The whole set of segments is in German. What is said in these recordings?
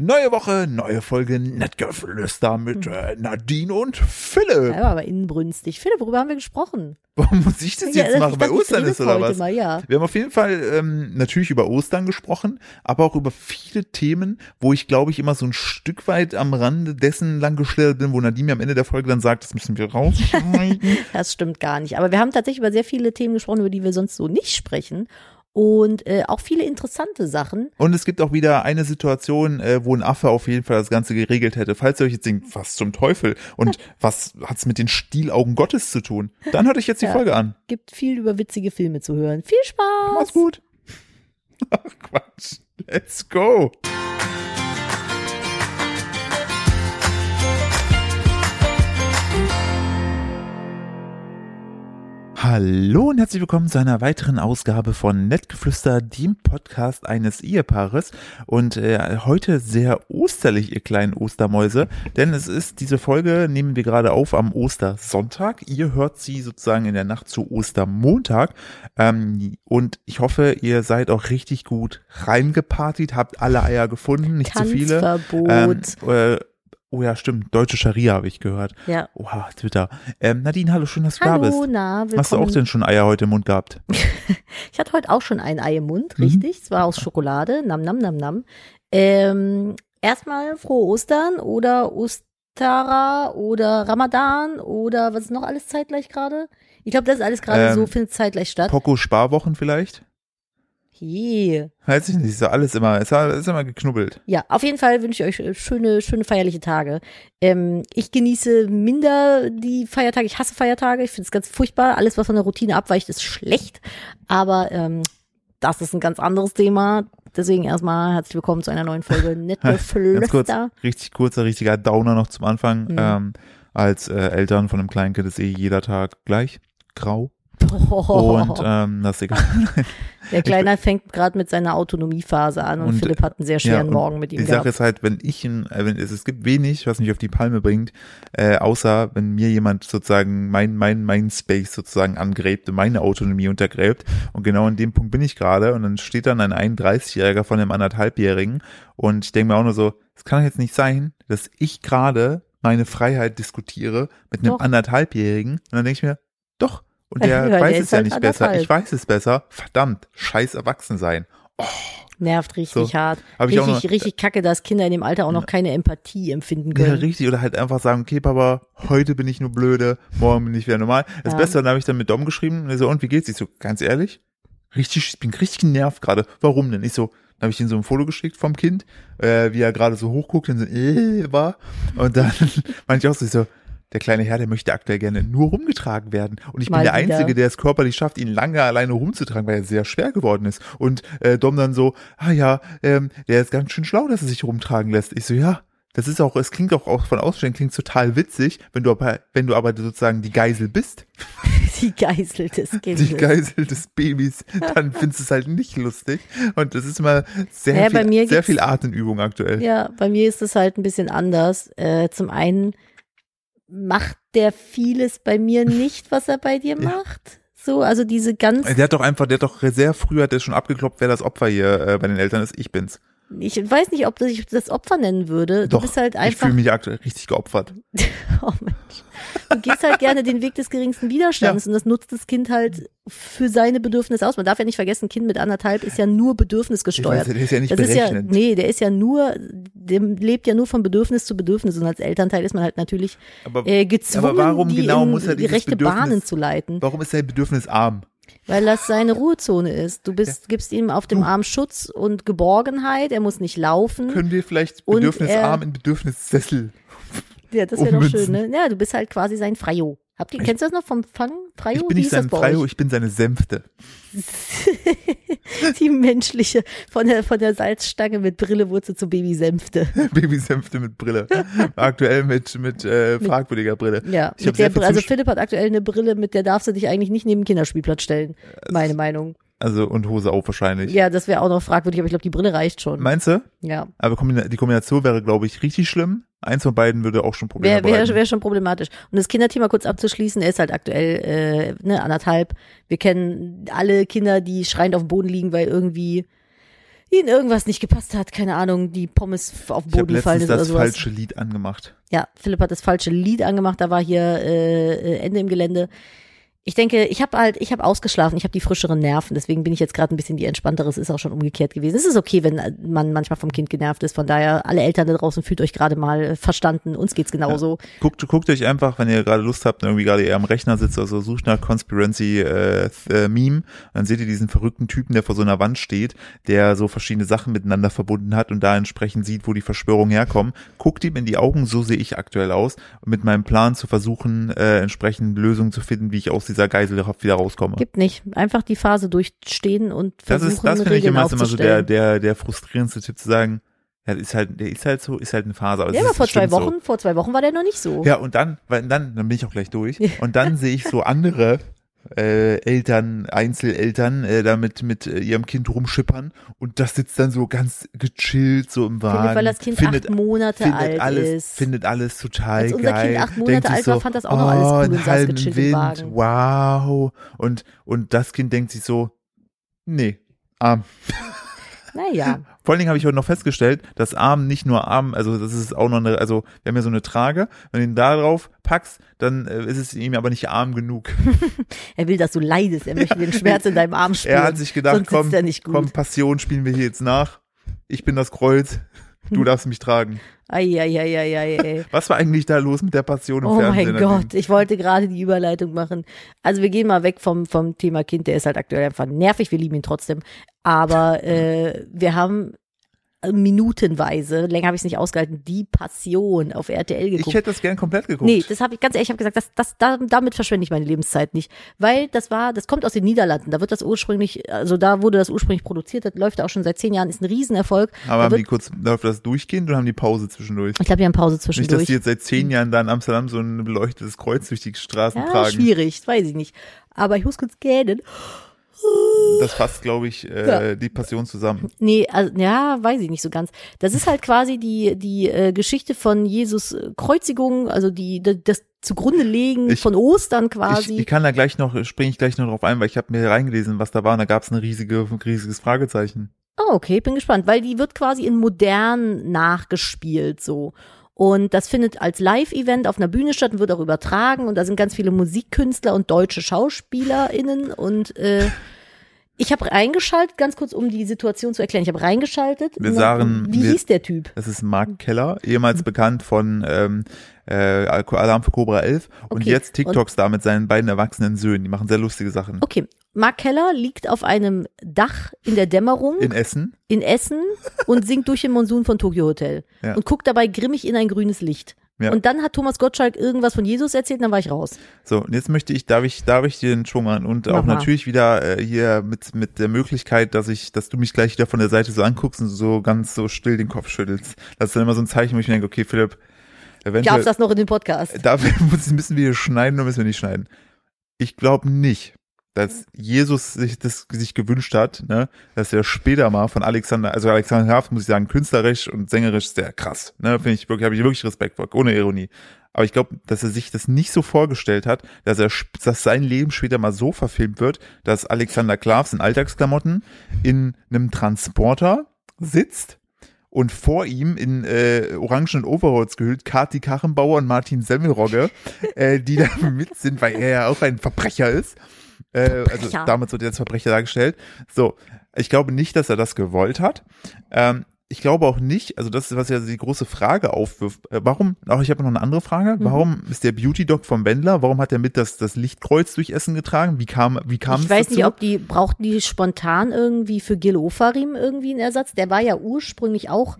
Neue Woche, neue Folge Nettgeflüster mit äh, Nadine und Philipp. Ja, aber inbrünstig. Philipp, worüber haben wir gesprochen? Warum muss ich das Ja, jetzt ich machen? Bei Ostern ist oder was? Mal, ja. Wir haben auf jeden Fall ähm, natürlich über Ostern gesprochen, aber auch über viele Themen, wo ich glaube ich immer so ein Stück weit am Rande dessen langgeschlittert bin, wo Nadine mir am Ende der Folge dann sagt, das müssen wir rausschneiden. Das stimmt gar nicht. Aber wir haben tatsächlich über sehr viele Themen gesprochen, über die wir sonst so nicht sprechen. Und äh, auch viele interessante Sachen. Und es gibt auch wieder eine Situation, äh, wo ein Affe auf jeden Fall das Ganze geregelt hätte. Falls ihr euch jetzt denkt, was zum Teufel und was hat's mit den Stielaugen Gottes zu tun, dann hört euch jetzt die Ja. Folge an. Gibt viel über witzige Filme zu hören. Viel Spaß! Mach's gut. Ach Quatsch. Let's go. Hallo und herzlich willkommen zu einer weiteren Ausgabe von Nettgeflüster, dem Podcast eines Ehepaares. Und äh, heute sehr osterlich, ihr kleinen Ostermäuse, denn es ist, diese Folge nehmen wir gerade auf am Ostersonntag. Ihr hört sie sozusagen in der Nacht zu Ostermontag. Ähm, und ich hoffe, ihr seid auch richtig gut reingepartigt, habt alle Eier gefunden, nicht zu viele. Ähm, äh, oh ja, stimmt, deutsche Scharia habe ich gehört. ja. Oha, Twitter. Ähm, Nadine, hallo, schön, dass du da Hallo, bist. na, willkommen. Hast du auch denn schon Eier heute im Mund gehabt? Ich hatte heute auch schon ein Ei im Mund, Mhm. richtig. Es war aus Schokolade. Nam, nam, nam, nam. Ähm, erstmal frohe Ostern oder Ostara oder Ramadan oder was ist noch alles zeitgleich gerade? Ich glaube, das ist alles gerade Ähm, so, findet zeitgleich statt. Poco Sparwochen vielleicht? Je. Weiß ich nicht, ist so alles immer, ist, ist immer geknubbelt. Ja, auf jeden Fall wünsche ich euch äh, schöne, schöne feierliche Tage. Ähm, ich genieße minder die Feiertage. Ich hasse Feiertage. Ich finde es ganz furchtbar. Alles, was von der Routine abweicht, ist schlecht. Aber ähm, das ist ein ganz anderes Thema. Deswegen erstmal herzlich willkommen zu einer neuen Folge Nette Ganz kurz, richtig kurzer, richtiger Downer noch zum Anfang. Mhm. Ähm, als äh, Eltern von einem kleinen Kind ist eh jeder Tag gleich grau. Und ähm, das ist egal. der Kleine fängt gerade mit seiner Autonomiephase an und, Und, Philipp hat einen sehr schweren und Morgen mit ihm Sache gehabt. ist halt, wenn ich, ein, äh, wenn es, es gibt wenig, was mich auf die Palme bringt, äh, außer wenn mir jemand sozusagen mein, mein, mein Space sozusagen angräbt und meine Autonomie untergräbt. Und genau an dem Punkt bin ich gerade. Und dann steht dann ein 31-Jähriger von einem anderthalbjährigen. Und ich denke mir auch nur so, es kann doch jetzt nicht sein, dass ich gerade meine Freiheit diskutiere mit einem Doch. anderthalbjährigen. Und dann denke ich mir, doch. Und Ja, der der weiß es ja halt nicht besser. Ich weiß es besser. Verdammt, scheiß erwachsen sein. Nervt richtig So. hart. Hab ich auch Richtig, noch- richtig kacke, dass Kinder in dem Alter auch noch keine Empathie empfinden Ja, können. richtig. Oder halt einfach sagen, okay, Papa, heute bin ich nur blöde, morgen bin ich wieder normal. Das Ja. Beste, dann habe ich dann mit Dom geschrieben und er so, und wie geht's? Ich so, ganz ehrlich, richtig, ich bin richtig genervt gerade. Warum denn? Ich so, dann habe ich ihm so ein Foto geschickt vom Kind, äh, wie er gerade so hochguckt und so, äh, war. Und dann meinte ich auch so, ich so, der kleine Herr, der möchte aktuell gerne nur rumgetragen werden. Und ich Mal bin der wieder. Einzige, der es körperlich schafft, ihn lange alleine rumzutragen, weil er sehr schwer geworden ist. Und äh, Dom dann so, ah ja, ähm, der ist ganz schön schlau, dass er sich rumtragen lässt. Ich so, ja, das ist auch, es klingt auch, auch von außen klingt total witzig, wenn du aber, wenn du aber sozusagen die Geisel bist, Die Geisel des die Kindes. Geisel des Babys, dann findest du es halt nicht lustig. Und das ist immer sehr Ja, bei viel, sehr viel Atemübung aktuell. Ja, bei mir ist es halt ein bisschen anders. Äh, zum einen macht der vieles bei mir nicht, was er bei dir Ja. macht. So, also diese ganz, Der hat doch einfach, der hat doch sehr früh hat er schon abgeklopft, wer das Opfer hier äh, bei den Eltern ist. Ich bin's. Ich weiß nicht, ob ich das Opfer nennen würde. Doch, du bist halt ich einfach, fühle mich aktuell richtig geopfert. oh Mensch. Du gehst halt gerne den Weg des geringsten Widerstands und das nutzt das Kind halt für seine Bedürfnisse aus. Man darf ja nicht vergessen, ein Kind mit anderthalb ist ja nur Ich weiß, bedürfnisgesteuert. der ist ja nicht Das ist ja, nee, der ist ja nur, dem lebt ja nur von Bedürfnis zu Bedürfnis und als Elternteil ist man halt natürlich aber äh, gezwungen, aber warum die genau in muss er die rechte Bahnen zu leiten, warum ist er bedürfnisarm? Weil das seine Ruhezone ist. Du bist, gibst ihm auf dem Arm Schutz und Geborgenheit, er muss nicht laufen. Können wir vielleicht bedürfnisarm in Bedürfnissessel? Ja, das wäre doch schön, ne? Ja, du bist halt quasi sein Freio. Habt ihr, kennst du das noch vom Fang? Freio? Ich bin nicht sein Freio, ich bin seine Sänfte. Die menschliche, von der, von der Salzstange mit Brille wurde zu Babysänfte. Babysänfte mit Brille. Aktuell mit, mit äh, fragwürdiger Brille. Ja, Ich mit der, also Philipp hat aktuell eine Brille, mit der darfst du dich eigentlich nicht neben den Kinderspielplatz stellen. Meine Meinung. Also und Hose auch wahrscheinlich. Ja, das wäre auch noch fragwürdig, aber ich glaube, die Brille reicht schon. Meinst du? Ja. Aber die Kombination wäre, glaube ich, richtig schlimm. Eins von beiden würde auch schon Probleme Wäre wär, wär schon problematisch. Um das Kinderthema kurz abzuschließen, er ist halt aktuell äh, ne, anderthalb. Wir kennen alle Kinder, die schreiend auf dem Boden liegen, weil irgendwie ihnen irgendwas nicht gepasst hat, keine Ahnung, die Pommes auf den Boden gefallen ist oder das sowas. falsche Lied angemacht. Ja, Philipp hat das falsche Lied angemacht, da war hier äh, äh, Ende im Gelände. Ich denke, ich habe halt, ich habe ausgeschlafen, ich habe die frischeren Nerven, deswegen bin ich jetzt gerade ein bisschen die entspanntere. Es ist auch schon umgekehrt gewesen. Es ist okay, wenn man manchmal vom Kind genervt ist. Von daher, alle Eltern da draußen fühlt euch gerade mal äh, verstanden. Uns geht's genauso. Guckt, guckt euch einfach, wenn ihr gerade Lust habt, irgendwie gerade eher am Rechner sitzt oder so, sucht nach Conspiracy äh, äh, Meme, dann seht ihr diesen verrückten Typen, der vor so einer Wand steht, der so verschiedene Sachen miteinander verbunden hat und da entsprechend sieht, wo die Verschwörungen herkommen. Guckt ihm in die Augen, so sehe ich aktuell aus, mit meinem Plan zu versuchen, äh, entsprechend Lösungen zu finden, wie ich aus dieser Geiselhaft wieder rauskomme. Gibt nicht. Einfach die Phase durchstehen und Das versuchen, ist, das finde ich immer, immer so der, der, der frustrierendste Tipp zu sagen, ja, das ist halt, der ist halt so, ist halt eine Phase. Aber ja, aber vor zwei bestimmt so. Wochen, vor zwei Wochen war der noch nicht so. Ja, und dann, weil dann, dann bin ich auch gleich durch. Und dann sehe ich so andere äh, Eltern, Einzeleltern, äh, da mit, äh, ihrem Kind rumschippern und das sitzt dann so ganz gechillt so im Wagen. Philipp, weil das Kind findet, acht Monate findet alt alles, ist. findet alles total Als unser geil. Kind acht Monate denkt alt so, war, fand das auch noch alles oh, cool und einen saß halben gechillt im Wind, Wagen. wow. Und, und das Kind denkt sich so, nee, arm. Naja. Vor allen Dingen habe ich heute noch festgestellt, dass Arm nicht nur Arm, also das ist auch noch eine, also wir haben ja so eine Trage, wenn du ihn da drauf packst, dann äh, ist es ihm aber nicht arm genug. Er will, dass du leidest. Er möchte den Schmerz in deinem Arm spüren. Er hat sich gedacht, komm, komm, Passion spielen wir hier jetzt nach. Ich bin das Kreuz, du darfst mich tragen. Eieieiei. Was war eigentlich da los mit der Passion im Oh Fernsehen? mein Gott, ich wollte gerade die Überleitung machen. Also wir gehen mal weg vom, vom Thema Kind, der ist halt aktuell einfach nervig, wir lieben ihn trotzdem. Aber äh, wir haben minutenweise, länger habe ich es nicht ausgehalten, die Passion auf RTL geguckt. Ich hätte das gern komplett geguckt. Nee, das habe ich ganz ehrlich, ich habe gesagt, das, das, da, damit verschwende ich meine Lebenszeit nicht. Weil das war, das kommt aus den Niederlanden. Da wird das ursprünglich, also da wurde das ursprünglich produziert, das läuft auch schon seit zehn Jahren, ist ein Riesenerfolg. aber da haben wird, die kurz, läuft das durchgehend oder haben die Pause zwischendurch? ich glaube, wir haben Pause Nicht, dass zwischendurch. die jetzt seit zehn Jahren da in Amsterdam so ein beleuchtetes Kreuz durch die Straßen ja, tragen. schwierig, weiß ich nicht. Aber ich muss kurz gähnen. Das fasst, glaube ich, äh, die Passion zusammen. Nee, also, ja, weiß ich nicht so ganz. Das ist halt quasi die, die äh, Geschichte von Jesus äh, Kreuzigung, also die, das, zugrunde legen Ich- von Ostern Ich, quasi. ich kann da gleich noch, springe ich gleich noch drauf ein, weil ich habe mir reingelesen, was da war, und da gab es ein riesige, riesiges Fragezeichen. Oh, okay, bin gespannt, weil die wird quasi in modern nachgespielt so. Und das findet als Live-Event auf einer Bühne statt und wird auch übertragen. Und da sind ganz viele Musikkünstler und deutsche SchauspielerInnen. Und äh, ich habe reingeschaltet, ganz kurz, um die Situation zu erklären. Ich habe reingeschaltet. Wir sagen- wie wir- hieß der Typ? Das ist Mark Keller, ehemals bekannt von ähm, äh, Alarm für Cobra 11 und Okay, jetzt TikTok-Star mit seinen beiden erwachsenen Söhnen. Die machen sehr lustige Sachen. Okay, Mark Keller liegt auf einem Dach in der Dämmerung In Essen. in Essen und singt durch den Monsun von Tokyo Hotel Ja. und guckt dabei grimmig in ein grünes Licht. Ja. Und dann hat Thomas Gottschalk irgendwas von Jesus erzählt und dann war ich raus. So, und jetzt möchte ich, darf ich, darf ich dir den Schwung machen und Mach auch mal. natürlich wieder äh, hier mit, mit der Möglichkeit, dass ich, dass du mich gleich wieder von der Seite so anguckst und so ganz so still den Kopf schüttelst. Das ist dann immer so ein Zeichen, wo ich mir denke, okay, Philipp, Eventuell, das noch in dem Podcast? dafür müssen wir schneiden oder müssen wir nicht schneiden? Ich glaube nicht, dass Jesus sich das sich gewünscht hat, ne, dass er später mal von Alexander, also Alexander Graf, muss ich sagen, künstlerisch und sängerisch sehr krass, ne, finde ich wirklich, habe ich wirklich Respekt vor, ohne Ironie. Aber ich glaube, dass er sich das nicht so vorgestellt hat, dass er, dass sein Leben später mal so verfilmt wird, dass Alexander Klavs in Alltagsklamotten in einem Transporter sitzt und vor ihm in äh, orangen Overalls gehüllt Kati Kachenbauer und Martin Semmelrogge, äh, die da mit sind, weil er ja auch ein Verbrecher ist. Äh, also damals wurde er als Verbrecher dargestellt. So, ich glaube nicht, dass er das gewollt hat. Ähm, ich glaube auch nicht, also das ist, was ja die große Frage aufwirft. Äh, warum, auch ich habe noch eine andere Frage. Mhm. Warum ist der Beauty-Doc vom Wendler, warum hat er mit das, das Lichtkreuz durch Essen getragen? Wie kam, wie kam Ich weiß dazu? nicht, ob die, brauchten die spontan irgendwie für Gil Ofarim irgendwie einen Ersatz? Der war ja ursprünglich auch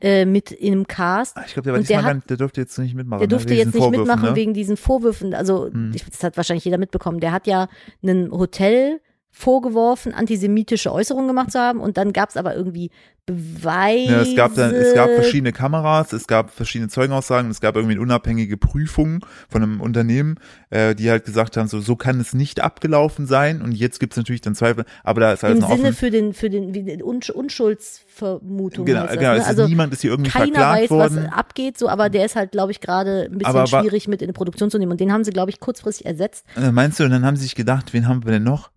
äh, mit in einem Cast. Ah, ich glaube, der war der gar der durfte jetzt nicht mitmachen. Der ne, durfte wegen jetzt diesen nicht Vorwürfen, mitmachen ne? wegen diesen Vorwürfen. Also, Hm. das hat wahrscheinlich jeder mitbekommen. Der hat ja ein Hotel vorgeworfen, antisemitische Äußerungen gemacht zu haben. Und dann gab es aber irgendwie Beweise. Ja, es gab dann, es gab verschiedene Kameras, es gab verschiedene Zeugenaussagen, es gab irgendwie eine unabhängige Prüfung von einem Unternehmen, äh, die halt gesagt haben, so, so kann es nicht abgelaufen sein. Und jetzt gibt es natürlich dann Zweifel, aber da ist alles Im noch Sinne offen. für den, für den, den Unsch Unschuldsvermutung. Genau, das, genau, ne? es ist Also niemand ist hier irgendwie keiner verklagt weiß, worden. was abgeht, so, aber der ist halt, glaube ich, gerade ein bisschen Aber schwierig mit in die Produktion zu nehmen. Und den haben sie, glaube ich, kurzfristig ersetzt. Dann meinst du, und dann haben sie sich gedacht, wen haben wir denn noch?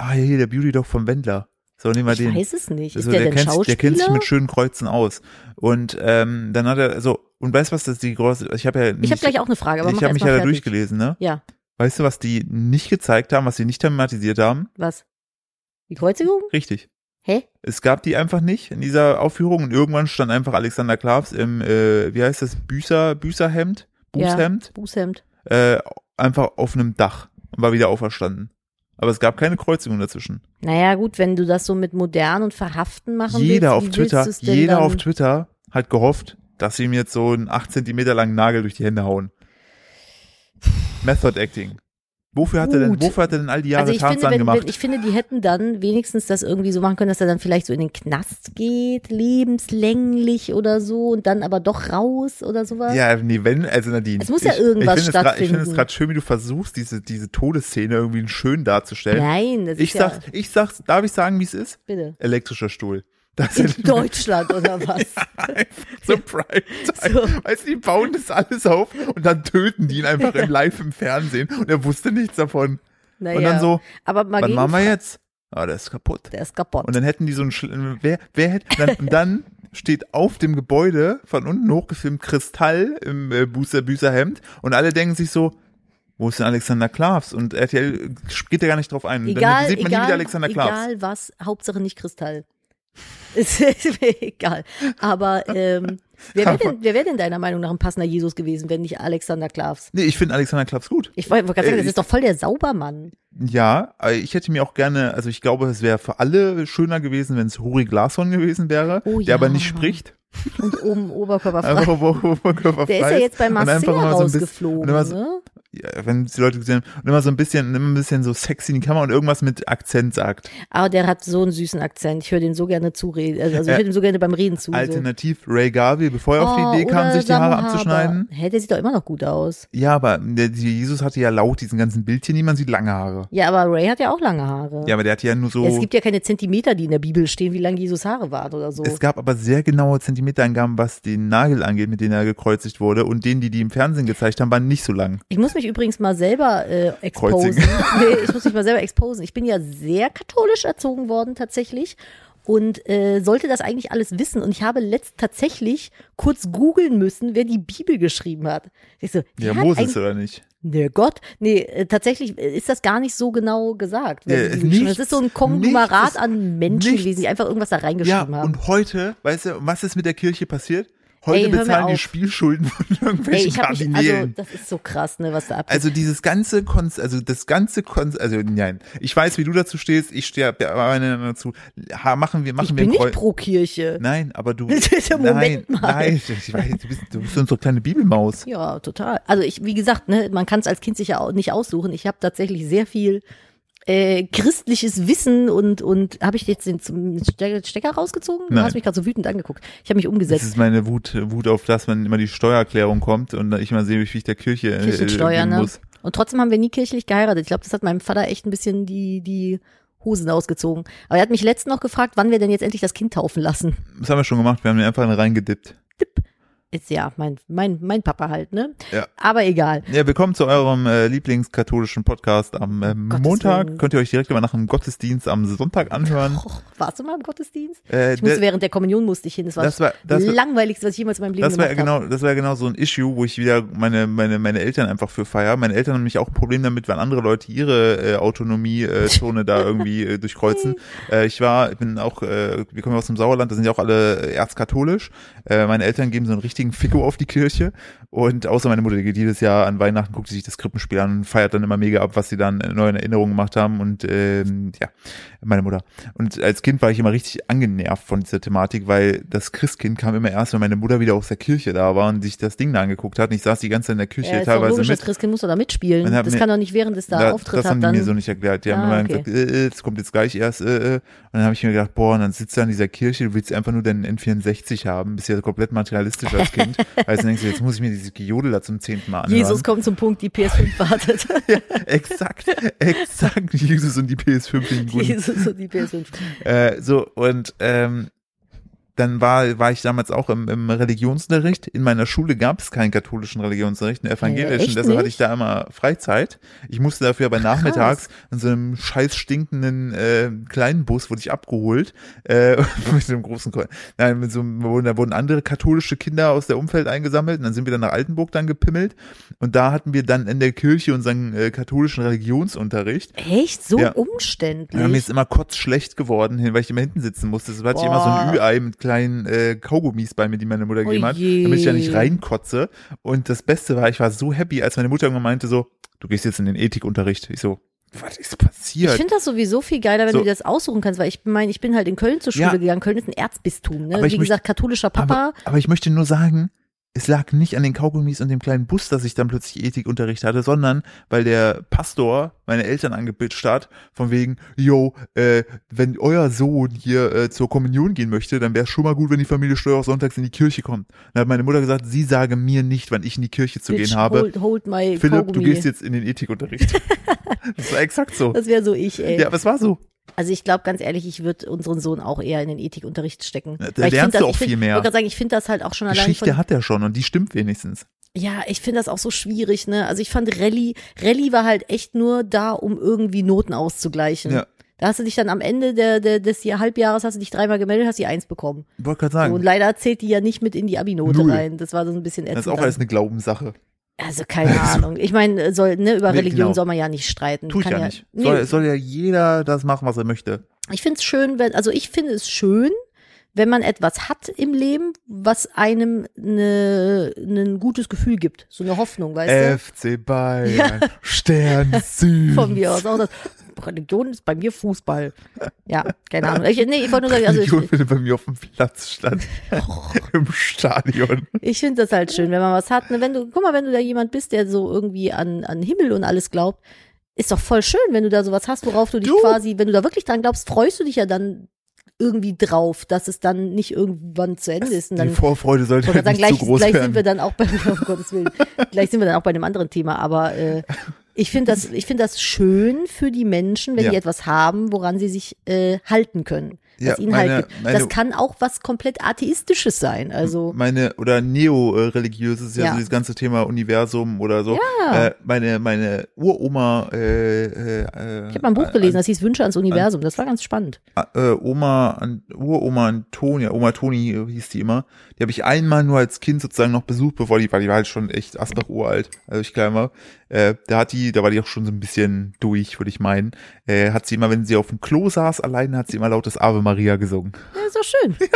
Ah, ja, hier, der Beauty Dog vom Wendler. So, nehmen wir Ich den. weiß es nicht. Ist Also der, der, denn kennt, sich- der kennt sich mit schönen Kreuzen aus. Und ähm, dann hat er so, und weißt du, was das die große, ich habe ja nicht, Ich habe gleich auch eine Frage, aber ich habe mich ja da durchgelesen, ne? Ja, Weißt du, was die nicht gezeigt haben, was sie nicht thematisiert haben? was? Die Kreuzigung? Richtig. Hä? Es gab die einfach nicht in dieser Aufführung und irgendwann stand einfach Alexander Klavs im, äh, wie heißt das, Büßer, Büßerhemd, Ja. Bußhemd, Bußhemd. äh, einfach auf einem Dach und war wieder auferstanden. Aber es gab keine Kreuzigung dazwischen. Naja, gut, wenn du das so mit modern und verhaften machen Jeder willst, auf Twitter, willst jeder dann? auf Twitter hat gehofft, dass sie ihm jetzt so einen 8 Zentimeter langen Nagel durch die Hände hauen. Method Acting. Wofür hat er denn, wofür hat er denn all die Jahre Also ich finde, Tarzan wenn, gemacht? wenn, ich finde, die hätten dann wenigstens das irgendwie so machen können, dass er dann vielleicht so in den Knast geht, lebenslänglich oder so und dann aber doch raus oder sowas. Ja, nee, wenn, also Nadine. Es muss ja ich, irgendwas ich finde es grad- Ich finde es stattfinden. gerade schön, wie du versuchst, diese, diese Todesszene irgendwie schön darzustellen. Nein, das ich ist ja, sag's, ich sag's, darf ich sagen, wie es ist? bitte. Elektrischer Stuhl. Das In Deutschland oder was? einfach so Prime Time. So. Weißt du, die bauen das alles auf und dann töten die ihn einfach im Live im Fernsehen und er wusste nichts davon. Naja. Und dann so, aber mal was machen wir jetzt? Ah, der ist kaputt. Der ist kaputt. Und dann hätten die so ein, Schl- wer, wer hätte, dann, und dann steht auf dem Gebäude von unten hochgefilmt Kristall im äh, Büßer, Büßerhemd und alle denken sich so, wo ist denn Alexander Klavs? Und RTL geht ja gar nicht drauf ein. Und egal, dann sieht man nie egal, wieder Alexander Klavs. egal was, Hauptsache nicht Kristall. Ist, ist mir egal. Aber ähm, wer wäre denn, wer wär denn deiner Meinung nach ein passender Jesus gewesen, wenn nicht Alexander Klavs? Nee, ich finde Alexander Klavs gut. Ich wollte gerade sagen, Äh, das ist doch voll der Saubermann. Ja, ich hätte mir auch gerne, also ich glaube, es wäre für alle schöner gewesen, wenn es Huri Glasson gewesen wäre, Oh der ja. aber nicht spricht. Und oben Oberkörper frei. Einfach Ober- Oberkörper Der ist ja jetzt bei Marcel immer so bisschen- rausgeflogen, ne? Wenn die Leute gesehen haben, und immer so ein bisschen, immer ein bisschen so sexy in die Kamera und irgendwas mit Akzent sagt. Aber der hat so einen süßen Akzent. Ich höre den so gerne zureden. Also, also ich Äh, höre dem so gerne beim Reden zu. So. Alternativ Ray Garvey, bevor er auf Oh, die Idee kam, sich die Haare abzuschneiden. Hä, der sieht doch immer noch gut aus. Ja, aber der, Jesus hatte ja laut diesen ganzen Bildchen, niemand sieht lange Haare. Ja, aber Ray hat ja auch lange Haare. Ja, aber der hat ja nur so. Es gibt ja keine Zentimeter, die in der Bibel stehen, wie lang Jesus Haare waren oder so. Es gab aber sehr genaue Zentimeterangaben, was den Nagel angeht, mit dem er gekreuzigt wurde. Und den, die die im Fernsehen gezeigt haben, waren nicht so lang. Ich muss mich übrigens mal selber äh, exposen. Nee, ich muss mich mal selber exposen. Ich bin ja sehr katholisch erzogen worden tatsächlich und äh, sollte das eigentlich alles wissen. Und ich habe letzt tatsächlich kurz googeln müssen, wer die Bibel geschrieben hat. Ich so, Ja, Moses oder nicht? Nee, Gott. Nee, äh, tatsächlich äh, ist das gar nicht so genau gesagt. Ja, nichts- das ist so ein Konglomerat nichts an Menschen nichts- gewesen, die einfach irgendwas da Ja, reingeschrieben haben. und heute, weißt du, was ist mit der Kirche passiert? Heute Ey, bezahlen die. Spielschulden von Ey, irgendwelchen ich mich, also Kardinälen. das ist so krass, ne, was da abgeht. Also dieses ganze Konz, also das ganze Konz, also nein, ich weiß, wie du dazu stehst, ich stehe dazu. Ha, machen wir, machen ich wir bin ein Kreu- nicht pro Kirche. Nein, aber du. Nein, mal. nein, ich weiß, du bist, du bist unsere kleine Bibelmaus. Ja, total. Also ich, wie gesagt, ne, man kann es als Kind sich ja auch nicht aussuchen. Ich habe tatsächlich sehr viel äh, christliches Wissen und und habe ich jetzt den zum Ste- Stecker rausgezogen? Du Nein. hast mich gerade so wütend angeguckt. Ich habe mich Das umgesetzt. ist meine Wut, Wut auf das, wenn immer die Steuererklärung kommt und ich mal sehe, wie ich der Kirche äh, Kirchensteuer, geben ne? muss. Und trotzdem haben wir nie kirchlich geheiratet. Ich glaube, das hat meinem Vater echt ein bisschen die die Hosen ausgezogen. Aber er hat mich letztens noch gefragt, wann wir denn jetzt endlich das Kind taufen lassen. Das haben wir schon gemacht, wir haben den einfach reingedippt. Ist ja mein mein mein Papa halt, ne? Ja. Aber egal. Ja, willkommen zu eurem äh, Lieblingskatholischen Podcast am äh, Montag. Willen. Könnt ihr euch direkt immer nach dem Gottesdienst am Sonntag anhören. Och, warst du mal im Gottesdienst? Äh, Ich musste während der Kommunion musste ich hin. Das war Das war- das war- langweiligste, was ich jemals in meinem Leben Das wäre gemacht habe. genau, das wäre genau so ein Issue, wo ich wieder meine meine meine Eltern einfach für feier. Meine Eltern haben nämlich auch ein Problem damit, wenn andere Leute ihre äh, Autonomie äh, Zone da irgendwie äh, durchkreuzen. Äh, ich war, ich bin auch, äh, wir kommen aus dem Sauerland, da sind ja auch alle äh, erzkatholisch. Äh, meine Eltern geben so einen richtigen Ficko auf die Kirche und außer meine Mutter, die geht jedes Jahr an Weihnachten, guckt sie sich das Krippenspiel an und feiert dann immer mega ab, was sie dann äh, neu in Erinnerung gemacht haben und ähm, ja, meine Mutter. Und als Kind war ich immer richtig angenervt von dieser Thematik, weil das Christkind kam immer erst, wenn meine Mutter wieder aus der Kirche da war und sich das Ding da angeguckt hat. Und ich saß die ganze Zeit in der Küche Ja, ist teilweise logisch, das mit. Christkind muss doch da mitspielen. Das mir- kann doch nicht während es da Da- Auftritt das haben hat, die mir so nicht erklärt. Die haben Ah, immer okay. gesagt, äh, äh, das kommt jetzt gleich erst. Äh, äh. Und dann habe ich mir gedacht, boah, und dann sitzt du an dieser Kirche, du willst einfach nur deinen N64 haben, bist ja komplett materialistisch als Kind. also denkst du, jetzt muss ich mir diese Jodel da zum zehnten Mal anhören. Jesus kommt zum Punkt, die PS5 wartet. exakt, exakt. Jesus und die PS5 liegen gut. Jesus und die PS5. Äh, so, und ähm, dann war, war ich damals auch im, im Religionsunterricht. In meiner Schule gab es keinen katholischen Religionsunterricht, einen evangelischen, echt deshalb hatte ich da immer Freizeit. Ich musste dafür aber nachmittags in so einem scheiß stinkenden äh, kleinen Bus wurde ich abgeholt, äh, mit so einem großen, Ko- nein, mit so einem, da wurden andere katholische Kinder aus der Umfeld eingesammelt und dann sind wir dann nach Altenburg dann gepimmelt und da hatten wir dann in der Kirche unseren äh, katholischen Religionsunterricht. Echt? So Ja. umständlich. Ja, mir ist immer kurz schlecht geworden, weil ich immer hinten sitzen musste. So hatte ich immer so ein Boah. Ü-Ei mit kleinen äh, Kaugummis bei mir, die meine Mutter gegeben hat, je. damit ich da nicht reinkotze. Und das Beste war, ich war so happy, als meine Mutter irgendwann meinte so, du gehst jetzt in den Ethikunterricht. Ich so, was ist Ich passiert? finde das sowieso viel geiler, wenn So. du dir das aussuchen kannst, weil ich meine, ich bin halt in Köln zur Schule Ja. gegangen. Köln ist ein Erzbistum, ne? Ich Wie möchte- gesagt, katholischer Papa. aber, aber ich möchte nur sagen, es lag nicht an den Kaugummis und dem kleinen Bus, dass ich dann plötzlich Ethikunterricht hatte, sondern weil der Pastor meine Eltern angebitscht hat, von wegen, yo, äh, wenn euer Sohn hier äh, zur Kommunion gehen möchte, dann wäre es schon mal gut, wenn die Familie Steuer sonntags in die Kirche kommt. Dann hat meine Mutter gesagt, sie sage mir nicht, wann ich in die Kirche zu Bitch, gehen habe. Hold, hold my Philipp, du Kaugummi. gehst jetzt in den Ethikunterricht. das war exakt so. Das wäre so ich, ey. Ja, aber es war so. Also ich glaube ganz ehrlich, ich würde unseren Sohn auch eher in den Ethikunterricht stecken. Da Weil ich lernst find du das, auch find, viel mehr. Ich wollte gerade sagen, ich finde das halt auch schon allein Geschichte von, hat er schon und die stimmt wenigstens. Ja, ich finde das auch so schwierig, ne? Also ich fand Rallye, Rallye war halt echt nur da, um irgendwie Noten auszugleichen. Ja. Da hast du dich dann am Ende der, der, des Jahr, Halbjahres hast du dich dreimal gemeldet, hast die Eins bekommen. Wollte gerade So, sagen, und leider zählt die ja nicht mit in die Abi-Note rein. Das war so ein bisschen das ätzend. ist auch alles eine Glaubenssache. Also keine Ahnung. Ich meine, soll, ne, über Nee, Religion genau. soll man ja nicht streiten. Tue ich Kann ja nicht. Nee, Soll, soll ja jeder das machen, was er möchte. Ich finde es schön, wenn, also ich finde es schön, wenn man etwas hat im Leben, was einem ne, ein gutes Gefühl gibt. So eine Hoffnung, weißt FC Bayern, Stern Süd. du? Von mir aus auch das. Religion ist bei mir Fußball. Ja, keine Ahnung. Ich, nee, ich wollte nur sagen, also Religion, ich, er bei mir auf dem Platz stand. Im Stadion. ich finde das halt schön, wenn man was hat. Ne, wenn du, guck mal, wenn du da jemand bist, der so irgendwie an, an Himmel und alles glaubt, ist doch voll schön, wenn du da sowas hast, worauf du dich Du. quasi, wenn du da wirklich dran glaubst, freust du dich ja dann irgendwie drauf, dass es dann nicht irgendwann zu Ende ist. Und dann Die Vorfreude sollte halt gerade sagen, nicht gleich, zu groß gleich werden. sind wir dann auch bei, um Gottes Willen, gleich sind wir dann auch bei einem anderen Thema, aber äh, ich finde das, ich finde das schön für die Menschen, wenn Ja. die etwas haben, woran sie sich äh, halten können. Ja, meine- meine- Das kann auch was komplett Atheistisches sein. Also, meine oder neo-religiöses ja, Ja. so dieses ganze Thema Universum oder so. Äh, meine meine Uroma äh, äh, ich habe mal ein Buch gelesen, das hieß Wünsche ans Universum. Das war ganz spannend. äh, Oma, An- Uroma Antonia, Oma Toni äh, hieß die immer. Die habe ich einmal nur als Kind sozusagen noch besucht, bevor die war. Die war halt schon echt Asbach uralt, als ich klein war. Äh, da hat die, da war die auch schon so ein bisschen durch, würde ich meinen. Äh, hat sie immer, wenn sie auf dem Klo saß alleine, hat sie immer lautes Ave Maria gesungen. Ja, ist doch schön.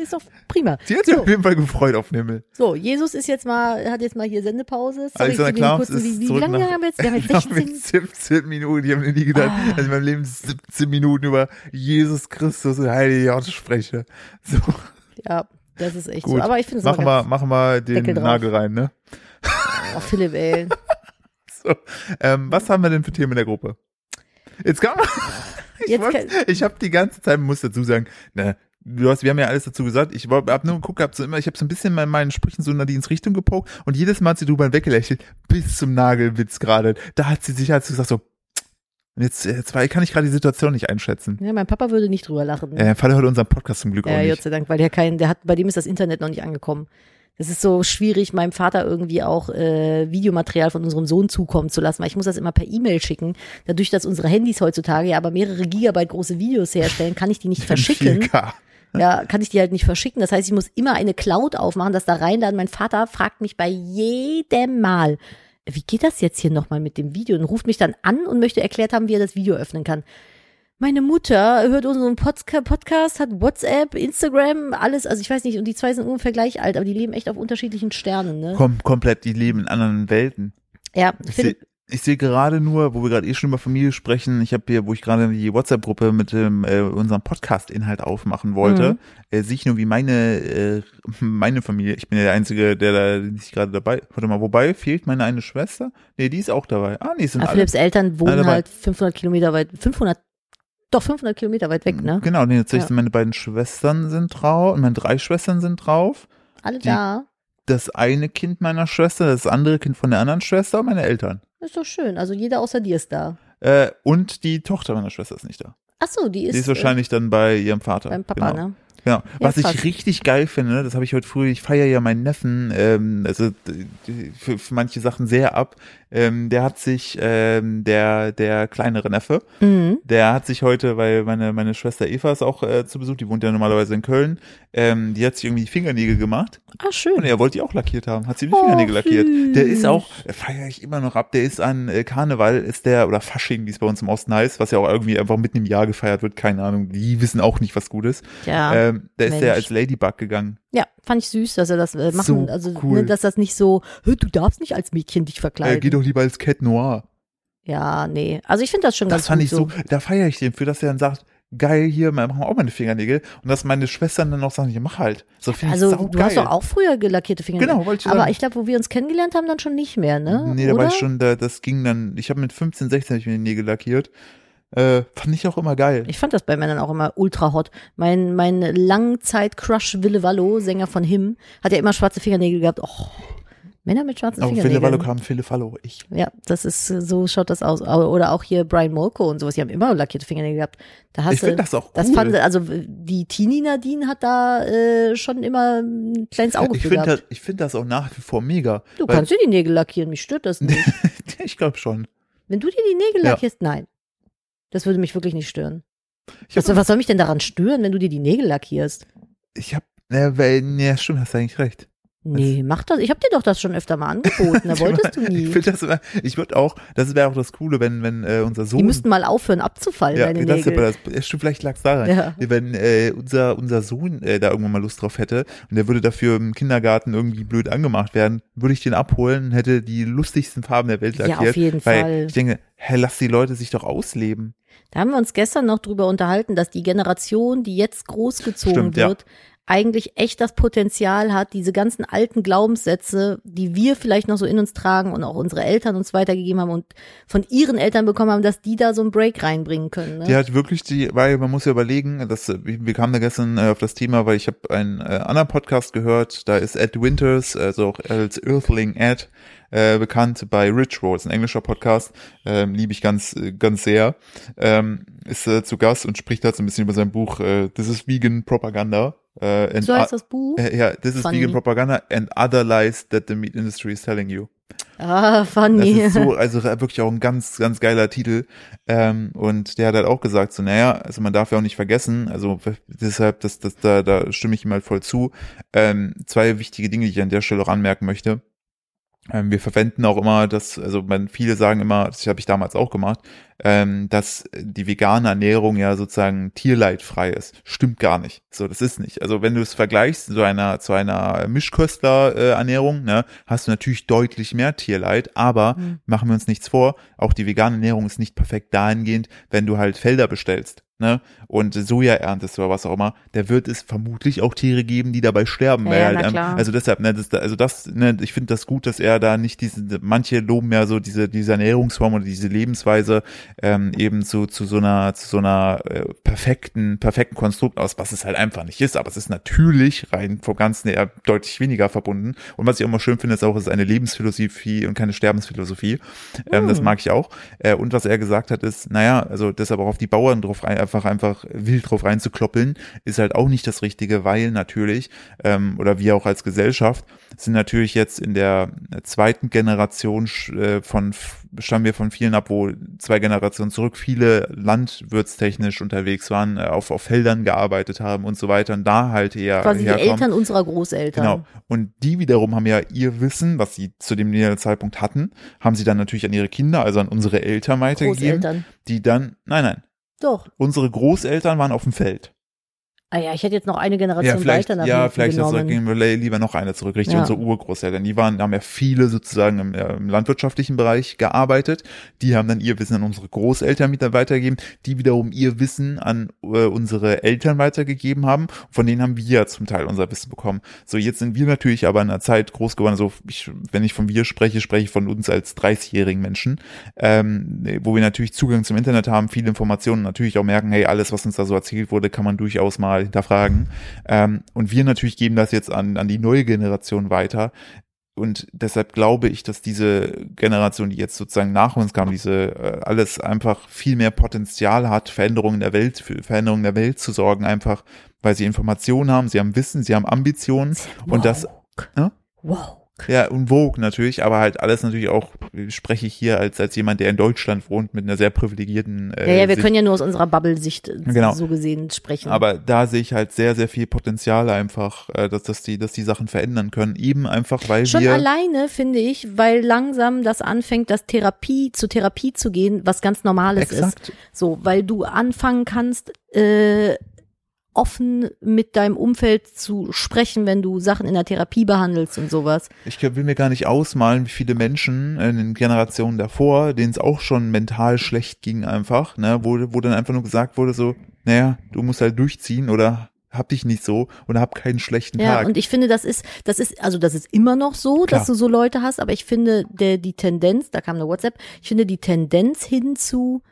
Ist doch prima. Sie hat sich So. auf jeden Fall gefreut auf den Himmel. So, Jesus ist jetzt mal, hat jetzt mal hier Sendepause. Sorry Alexander kurzen, ist wie, wie zurück lange nach- haben wir jetzt? Wir haben jetzt Wir haben 16, jetzt 17 Minuten, ich habe mir nie gedacht, Ah. dass ich in meinem Leben 17 Minuten über Jesus Christus und Heilige Gott spreche. So, ja, das ist echt gut. so. Aber ich finde es machen wir, machen wir den. Nagel rein, ne? Oh, Philipp, ey. So, ähm, was haben wir denn für Themen in der Gruppe? Jetzt kann man, ich, Jetzt wollt- kann- ich habe die ganze Zeit, muss dazu sagen, ne, du hast, wir haben ja alles dazu gesagt. Ich wollt- hab nur geguckt, hab so immer, ich habe so ein bisschen in meinen Sprüchen so Nadines Richtung gepokt und jedes Mal hat sie drüber weggelächelt, bis zum Nagelwitz gerade. Da hat sie sich halt so gesagt so, jetzt, jetzt kann ich gerade die Situation nicht einschätzen. Ja, mein Papa würde nicht drüber lachen. Ja, mein Vater hört unseren Podcast zum Glück auch Ja, Gott nicht. sei Dank, weil der kein, der hat, bei dem ist das Internet noch nicht angekommen. Das ist so schwierig, meinem Vater irgendwie auch äh, Videomaterial von unserem Sohn zukommen zu lassen, weil ich muss das immer per E-Mail schicken. Dadurch, dass unsere Handys heutzutage ja aber mehrere Gigabyte große Videos herstellen, kann ich die nicht verschicken. 4K. Ja, kann ich die halt nicht verschicken. Das heißt, ich muss immer eine Cloud aufmachen, das da reinladen. Mein Vater fragt mich bei jedem Mal, wie geht das jetzt hier nochmal mit dem Video? Und ruft mich dann an und möchte erklärt haben, wie er das Video öffnen kann. Meine Mutter hört unseren Podca Podcast, hat WhatsApp, Instagram, alles. Also ich weiß nicht, und die zwei sind ungefähr gleich alt, aber die leben echt auf unterschiedlichen Sternen, ne? Kom komplett, die leben in anderen Welten. Ja, Ich sehe seh gerade nur, wo wir gerade eh schon über Familie sprechen, ich habe hier, wo ich gerade die WhatsApp-Gruppe mit dem, äh, unserem Podcast-Inhalt aufmachen wollte, Mhm. äh, sehe ich nur, wie meine, äh, meine Familie, ich bin ja der Einzige, der da nicht gerade dabei, warte mal, wobei, fehlt meine eine Schwester? Nee, die ist auch dabei. Ah, nee, sind aber alle. Philipps Eltern wohnen halt 500 Kilometer weit, 500, doch 500 Kilometer weit weg, ne? Genau, nee, tatsächlich Ja. meine beiden Schwestern sind drauf, meine drei Schwestern sind drauf. Alle die- da. Das eine Kind meiner Schwester, das andere Kind von der anderen Schwester und meine Eltern. Ist doch schön. Also jeder außer dir ist da. Äh, und die Tochter meiner Schwester ist nicht da. Ach so, die ist, Die ist wahrscheinlich dann bei ihrem Vater. äh, beim Papa, genau. ne? Genau. Was krass. ich richtig geil finde, das habe ich heute früh, ich feiere ja meinen Neffen, ähm, also d- für, für manche Sachen sehr ab. Ähm, der hat sich, ähm, der, der kleinere Neffe, Mhm. der hat sich heute, weil meine, meine Schwester Eva ist auch äh, zu Besuch, die wohnt ja normalerweise in Köln, ähm, die hat sich irgendwie die Fingernägel gemacht Ah, und schön. er wollte die auch lackiert haben, hat sie die Oh, Fingernägel lackiert. Der ist auch, feiere ich immer noch ab, der ist an äh, Karneval, ist der, oder Fasching, wie es bei uns im Osten heißt, was ja auch irgendwie einfach mitten im Jahr gefeiert wird, keine Ahnung, die wissen auch nicht, was gut ist. Ja. ähm, da ist der Mensch. als Ladybug gegangen. Ja, fand ich süß, dass er das äh, machen, So also cool. ne, dass das nicht so, "Hä, du darfst nicht als Mädchen dich Äh, verkleiden. geh doch lieber als Cat Noir. ja, nee. Also ich finde das schon Das ganz fand ich so, da feiere ich den für, dass er dann sagt, geil, hier, machen wir auch meine Fingernägel. Und dass meine Schwestern dann auch sagen, ja, mach halt. So ich Also du hast geil. doch auch früher gelackierte Finger. Genau, wollte ich Aber sagen. ich glaube, wo wir uns kennengelernt haben, dann schon nicht mehr, ne? Nee, da Oder? war ich schon, da, das ging dann, ich habe mit 15, 16 hab ich mir die Nägel lackiert. Äh, fand ich auch immer geil. Ich fand das bei Männern auch immer ultra hot. Mein, mein Langzeit-Crush Wille Wallo, Sänger von Him, hat ja immer schwarze Fingernägel gehabt. Oh, Männer mit schwarzen Auf Fingernägeln. Wallo kam Philipp Wallo, ich. Ja, das ist, so schaut das aus. Oder auch hier Brian Molko und sowas, die haben immer lackierte Fingernägel gehabt. Da hast Ich finde das auch cool. das fand, also die Teenie Nadine hat da äh, schon immer ein kleines Auge ich für finde gehabt. das, ich finde das auch nach wie vor mega. Du kannst dir die Nägel lackieren, mich stört das nicht. ich glaube schon. Wenn du dir die Nägel Ja. lackierst, nein. Das würde mich wirklich nicht stören. Ich Was, soll mich denn daran stören, wenn du dir die Nägel lackierst? ich habe, ne, weil, ne, stimmt, hast du eigentlich recht. Nee, mach das. Ich habe dir doch das schon öfter mal angeboten. Da wolltest du Ich nie. finde das immer, ich würde auch, das wäre auch das Coole, wenn, wenn äh, unser Sohn. Die müssten mal aufhören abzufallen, ja, deine das Nägel. das, ja, stimmt, vielleicht lag es daran. Ja. Wenn äh, unser, unser Sohn äh, da irgendwann mal Lust drauf hätte und der würde dafür im Kindergarten irgendwie blöd angemacht werden, würde ich den abholen und hätte die lustigsten Farben der Welt Ja, lackiert. auf jeden weil Fall. Ich denke, hä, lass die Leute sich doch ausleben. Da haben wir uns gestern noch drüber unterhalten, dass die Generation, die jetzt großgezogen Stimmt, ja. Eigentlich echt das Potenzial hat, diese ganzen alten Glaubenssätze, die wir vielleicht noch so in uns tragen und auch unsere Eltern uns weitergegeben haben und von ihren Eltern bekommen haben, dass die da so einen Break reinbringen können. Ne? Die hat wirklich die, weil man muss ja überlegen, dass wir wir kamen da gestern äh, auf das Thema, weil ich habe einen äh, anderen Podcast gehört, da ist Ed Winters, also auch als Earthling Ed, äh, bekannt bei Rich Roll, ist ein englischer Podcast, ähm, liebe ich ganz, äh, ganz sehr, ähm, ist äh, zu Gast und spricht da so ein bisschen über sein Buch äh, This is Vegan Propaganda. Äh, and so heißt das Buch. äh, ja, This is Funny. Vegan Propaganda and Other Lies that the Meat Industry is telling you. ah, Das funny. ist so, also wirklich auch ein ganz, ganz geiler Titel. Ähm, und der hat halt auch gesagt, so, naja, also man darf ja auch nicht vergessen, also deshalb, das, das, da, da stimme ich ihm halt voll zu. Ähm, zwei wichtige Dinge, die ich an der Stelle auch anmerken möchte. Ähm, wir verwenden auch immer das, also man, viele sagen immer, das habe ich damals auch gemacht, ähm, dass die vegane Ernährung ja sozusagen tierleidfrei ist. Stimmt gar nicht. So, das ist nicht. Also wenn du es vergleichst zu einer, zu einer Mischköstler-Ernährung, ne, hast du natürlich deutlich mehr Tierleid, aber Mhm. machen wir uns nichts vor, auch die vegane Ernährung ist nicht perfekt dahingehend, wenn du halt Felder bestellst. Ne, und Soja erntest oder was auch immer, da wird es vermutlich auch Tiere geben, die dabei sterben. Ja, weil halt, ähm, also deshalb, ne, das, also das, ne, ich finde das gut, dass er da nicht diese, manche loben ja so diese, diese Ernährungsform oder diese Lebensweise ähm, eben zu, zu so einer, zu so einer äh, perfekten, perfekten Konstrukt aus, was es halt einfach nicht ist, aber es ist natürlich rein vom Ganzen her deutlich weniger verbunden. Und was ich auch mal schön finde, ist auch, es ist eine Lebensphilosophie und keine Sterbensphilosophie. Ähm, Das Hm. mag ich auch. Äh, und was er gesagt hat, ist, naja, also deshalb auch auf die Bauern drauf rein, einfach, einfach wild drauf reinzukloppeln, ist halt auch nicht das Richtige, weil natürlich, ähm, oder wir auch als Gesellschaft, sind natürlich jetzt in der zweiten Generation äh, von, stammen wir von vielen ab, wo zwei Generationen zurück viele landwirtstechnisch unterwegs waren, äh, auf, auf Feldern gearbeitet haben und so weiter und da halt eher Quasi die herkommen. Eltern unserer Großeltern. Genau. Und die wiederum haben ja ihr Wissen, was sie zu dem Zeitpunkt hatten, haben sie dann natürlich an ihre Kinder, also an unsere Eltern weitergegeben, die dann, nein, nein, Doch. unsere Großeltern waren auf dem Feld. Ah ja, ich hätte jetzt noch eine Generation Ja, vielleicht, weiter nach ja, vielleicht also gehen wir lieber noch eine zurück, richtig, Ja. unsere Urgroßeltern. Die waren, haben ja viele sozusagen im, äh, im landwirtschaftlichen Bereich gearbeitet. Die haben dann ihr Wissen an unsere Großeltern mit weitergegeben, die wiederum ihr Wissen an äh, unsere Eltern weitergegeben haben. Von denen haben wir ja zum Teil unser Wissen bekommen. So, jetzt sind wir natürlich aber in einer Zeit groß geworden, so ich, wenn ich von wir spreche, spreche ich von uns als 30-jährigen Menschen, ähm, wo wir natürlich Zugang zum Internet haben, viele Informationen, natürlich auch merken, hey, alles, was uns da so erzählt wurde, kann man durchaus mal hinterfragen. Ähm, und wir natürlich geben das jetzt an, an die neue Generation weiter. Und deshalb glaube ich, dass diese Generation, die jetzt sozusagen nach uns kam, diese äh, alles einfach viel mehr Potenzial hat, Veränderungen der Welt, für Veränderungen der Welt zu sorgen, einfach weil sie Informationen haben, sie haben Wissen, sie haben Ambitionen und das, ne? Wow. Ja, und Vogue natürlich, aber halt alles natürlich auch, spreche ich hier als, als jemand, der in Deutschland wohnt, mit einer sehr privilegierten. Äh, ja, ja, wir Sicht. können ja nur aus unserer Bubble-Sicht Genau. so gesehen sprechen. Aber da sehe ich halt sehr, sehr viel Potenzial einfach, äh, dass, dass, die, dass die Sachen verändern können. Eben einfach, weil Schon wir. alleine, finde ich, weil langsam das anfängt, dass Therapie zu Therapie zu gehen, was ganz Normales Exakt. ist. So, weil du anfangen kannst, äh, offen mit deinem Umfeld zu sprechen, wenn du Sachen in der Therapie behandelst und sowas. Ich will mir gar nicht ausmalen, wie viele Menschen in den Generationen davor, denen es auch schon mental schlecht ging einfach, ne, wo, wo dann einfach nur gesagt wurde so, naja, du musst halt durchziehen oder hab dich nicht so und hab keinen schlechten Ja, Tag. und ich finde, das ist, das ist, also das ist immer noch so, Klar. dass du so Leute hast, aber ich finde, der, die Tendenz, da kam eine WhatsApp, ich finde die Tendenz hinzu,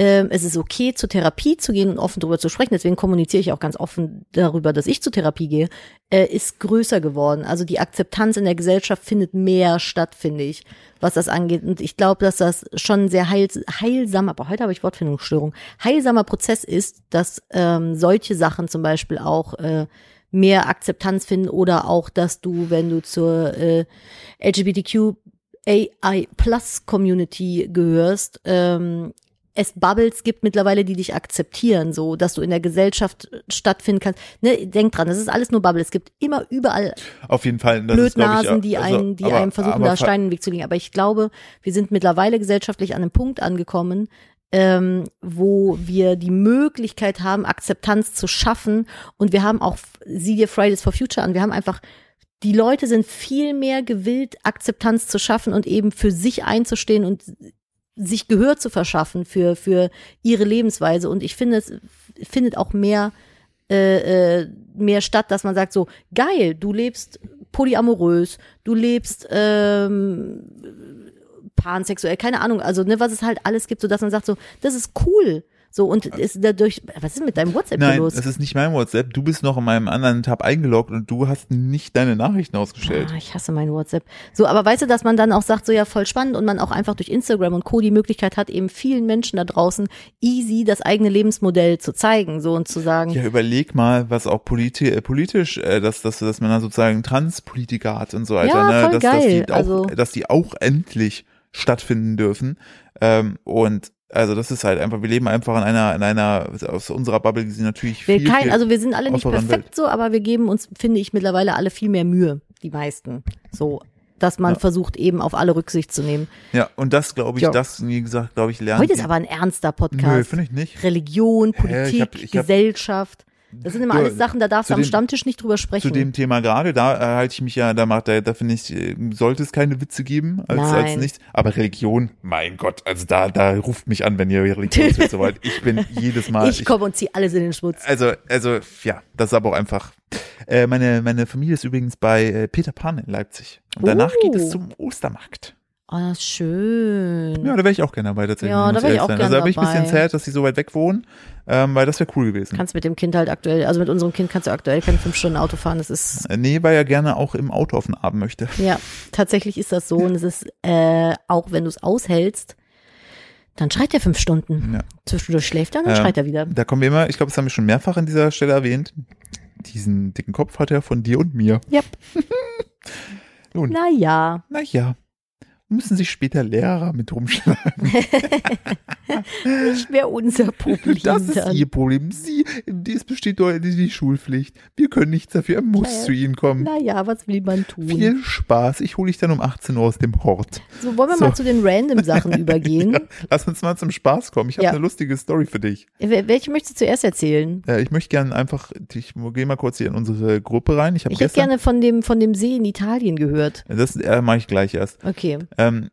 ähm, es ist okay, zur Therapie zu gehen und offen darüber zu sprechen, deswegen kommuniziere ich auch ganz offen darüber, dass ich zur Therapie gehe, äh, ist größer geworden. Also die Akzeptanz in der Gesellschaft findet mehr statt, finde ich, was das angeht. Und ich glaube, dass das schon sehr heil, heilsamer, aber heute habe ich Wortfindungsstörung, heilsamer Prozess ist, dass ähm, solche Sachen zum Beispiel auch äh, mehr Akzeptanz finden oder auch, dass du, wenn du zur äh, LGBTQ AI Plus Community gehörst, ähm, es Bubbles gibt mittlerweile, die dich akzeptieren, so dass du in der Gesellschaft stattfinden kannst. Ne, denk dran, das ist alles nur Bubble. Es gibt immer überall Auf jeden Fall. Das ist, Blödnasen, ich, die also, einen, die aber- einem versuchen, aber da Steine in den Weg zu legen. Aber ich glaube, wir sind mittlerweile gesellschaftlich an einem Punkt angekommen, ähm, wo wir die Möglichkeit haben, Akzeptanz zu schaffen. Und wir haben auch, sieh dir Fridays for Future an, wir haben einfach die Leute sind viel mehr gewillt, Akzeptanz zu schaffen und eben für sich einzustehen und sich Gehör zu verschaffen für, für ihre Lebensweise. Und ich finde, es findet auch mehr, äh, äh, mehr statt, dass man sagt so, geil, du lebst polyamorös, du lebst ähm, pansexuell, keine Ahnung, also ne, was es halt alles gibt, so dass man sagt so, das ist cool. So, und ist dadurch, was ist mit deinem WhatsApp Nein, los? das ist nicht mein WhatsApp. Du bist noch in meinem anderen Tab eingeloggt und du hast nicht deine Nachrichten ausgestellt. Ah, ich hasse mein WhatsApp. So, aber weißt du, dass man dann auch sagt, so ja, voll spannend und man auch einfach durch Instagram und Co. die Möglichkeit hat, eben vielen Menschen da draußen easy das eigene Lebensmodell zu zeigen, so und zu sagen, Ja, überleg mal, was auch politi äh, politisch, äh, dass, dass, dass man da sozusagen Transpolitiker hat und so weiter, Ja, ne? voll dass, dass, geil. die auch, Also- dass die auch endlich stattfinden dürfen. Ähm, und also das ist halt einfach, wir leben einfach in einer, in einer, aus unserer Bubble gesehen natürlich wir viel, kein, viel also wir sind alle nicht perfekt Welt. so, aber wir geben uns, finde ich, mittlerweile alle viel mehr Mühe, die meisten. So, dass man Ja. versucht, eben auf alle Rücksicht zu nehmen. Ja, und das glaube ich, Ja. das, wie gesagt, glaube ich, lernen. Heute ist die- aber ein ernster Nö, Podcast. finde ich nicht. Religion, Hä, ich Politik, hab- ich Gesellschaft. Das sind immer alles Sachen, da darfst du am dem- Stammtisch nicht drüber sprechen. Zu dem Thema gerade, da äh, halte ich mich ja, da macht da, da finde ich, äh, sollte es keine Witze geben, als, als Nein. nichts. Aber Religion, mein Gott, also da, da ruft mich an, wenn ihr Religionswitze wollt. Ich bin jedes Mal. ich komme und zieh alles in den Schmutz. also, also, ja, das ist aber auch einfach. Äh, meine, meine Familie ist übrigens bei äh, Peter Pan in Leipzig. Und danach Uh. geht es zum Ostermarkt. Oh, schön. Ja, da wäre ich auch gerne dabei tatsächlich. Ja, da muss wär ich auch sein. gern Also da bin ich ein bisschen dabei. sad, dass die so weit weg wohnen, ähm, weil das wäre cool gewesen. kannst mit dem Kind halt aktuell, also mit unserem Kind kannst du aktuell keine fünf Stunden Auto fahren. Das ist, Äh, nee, weil er gerne auch im Auto auf den Abend möchte. ja, tatsächlich ist das so. Und es ist, äh, auch wenn du es aushältst, dann schreit er fünf Stunden. Ja. Zwischendurch schläft er und dann Ja. schreit er wieder. Da kommen wir immer, ich glaube, das haben wir schon mehrfach an dieser Stelle erwähnt. Diesen dicken Kopf hat er von dir und mir. Yep. Nun, Naja, naja, müssen sich später Lehrer mit rumschlagen. nicht mehr unser Problem. Das ist dann. ihr Problem. Sie, es besteht doch die Schulpflicht. Wir können nichts dafür. Er muss Naja. zu Ihnen kommen. Naja, was will man tun? Viel Spaß. Ich hole dich dann um 18 Uhr aus dem Hort. So, wollen wir So. mal zu den random Sachen übergehen. Ja, lass uns mal zum Spaß kommen. Ich habe Ja. eine lustige Story für dich. Wel- Welche möchtest du zuerst erzählen? Äh, ich möchte gerne einfach, ich gehe mal kurz hier in unsere Gruppe rein. Ich habe Ich hätte gerne von dem, von dem See in Italien gehört. das äh, mache ich gleich erst. Okay. Ähm,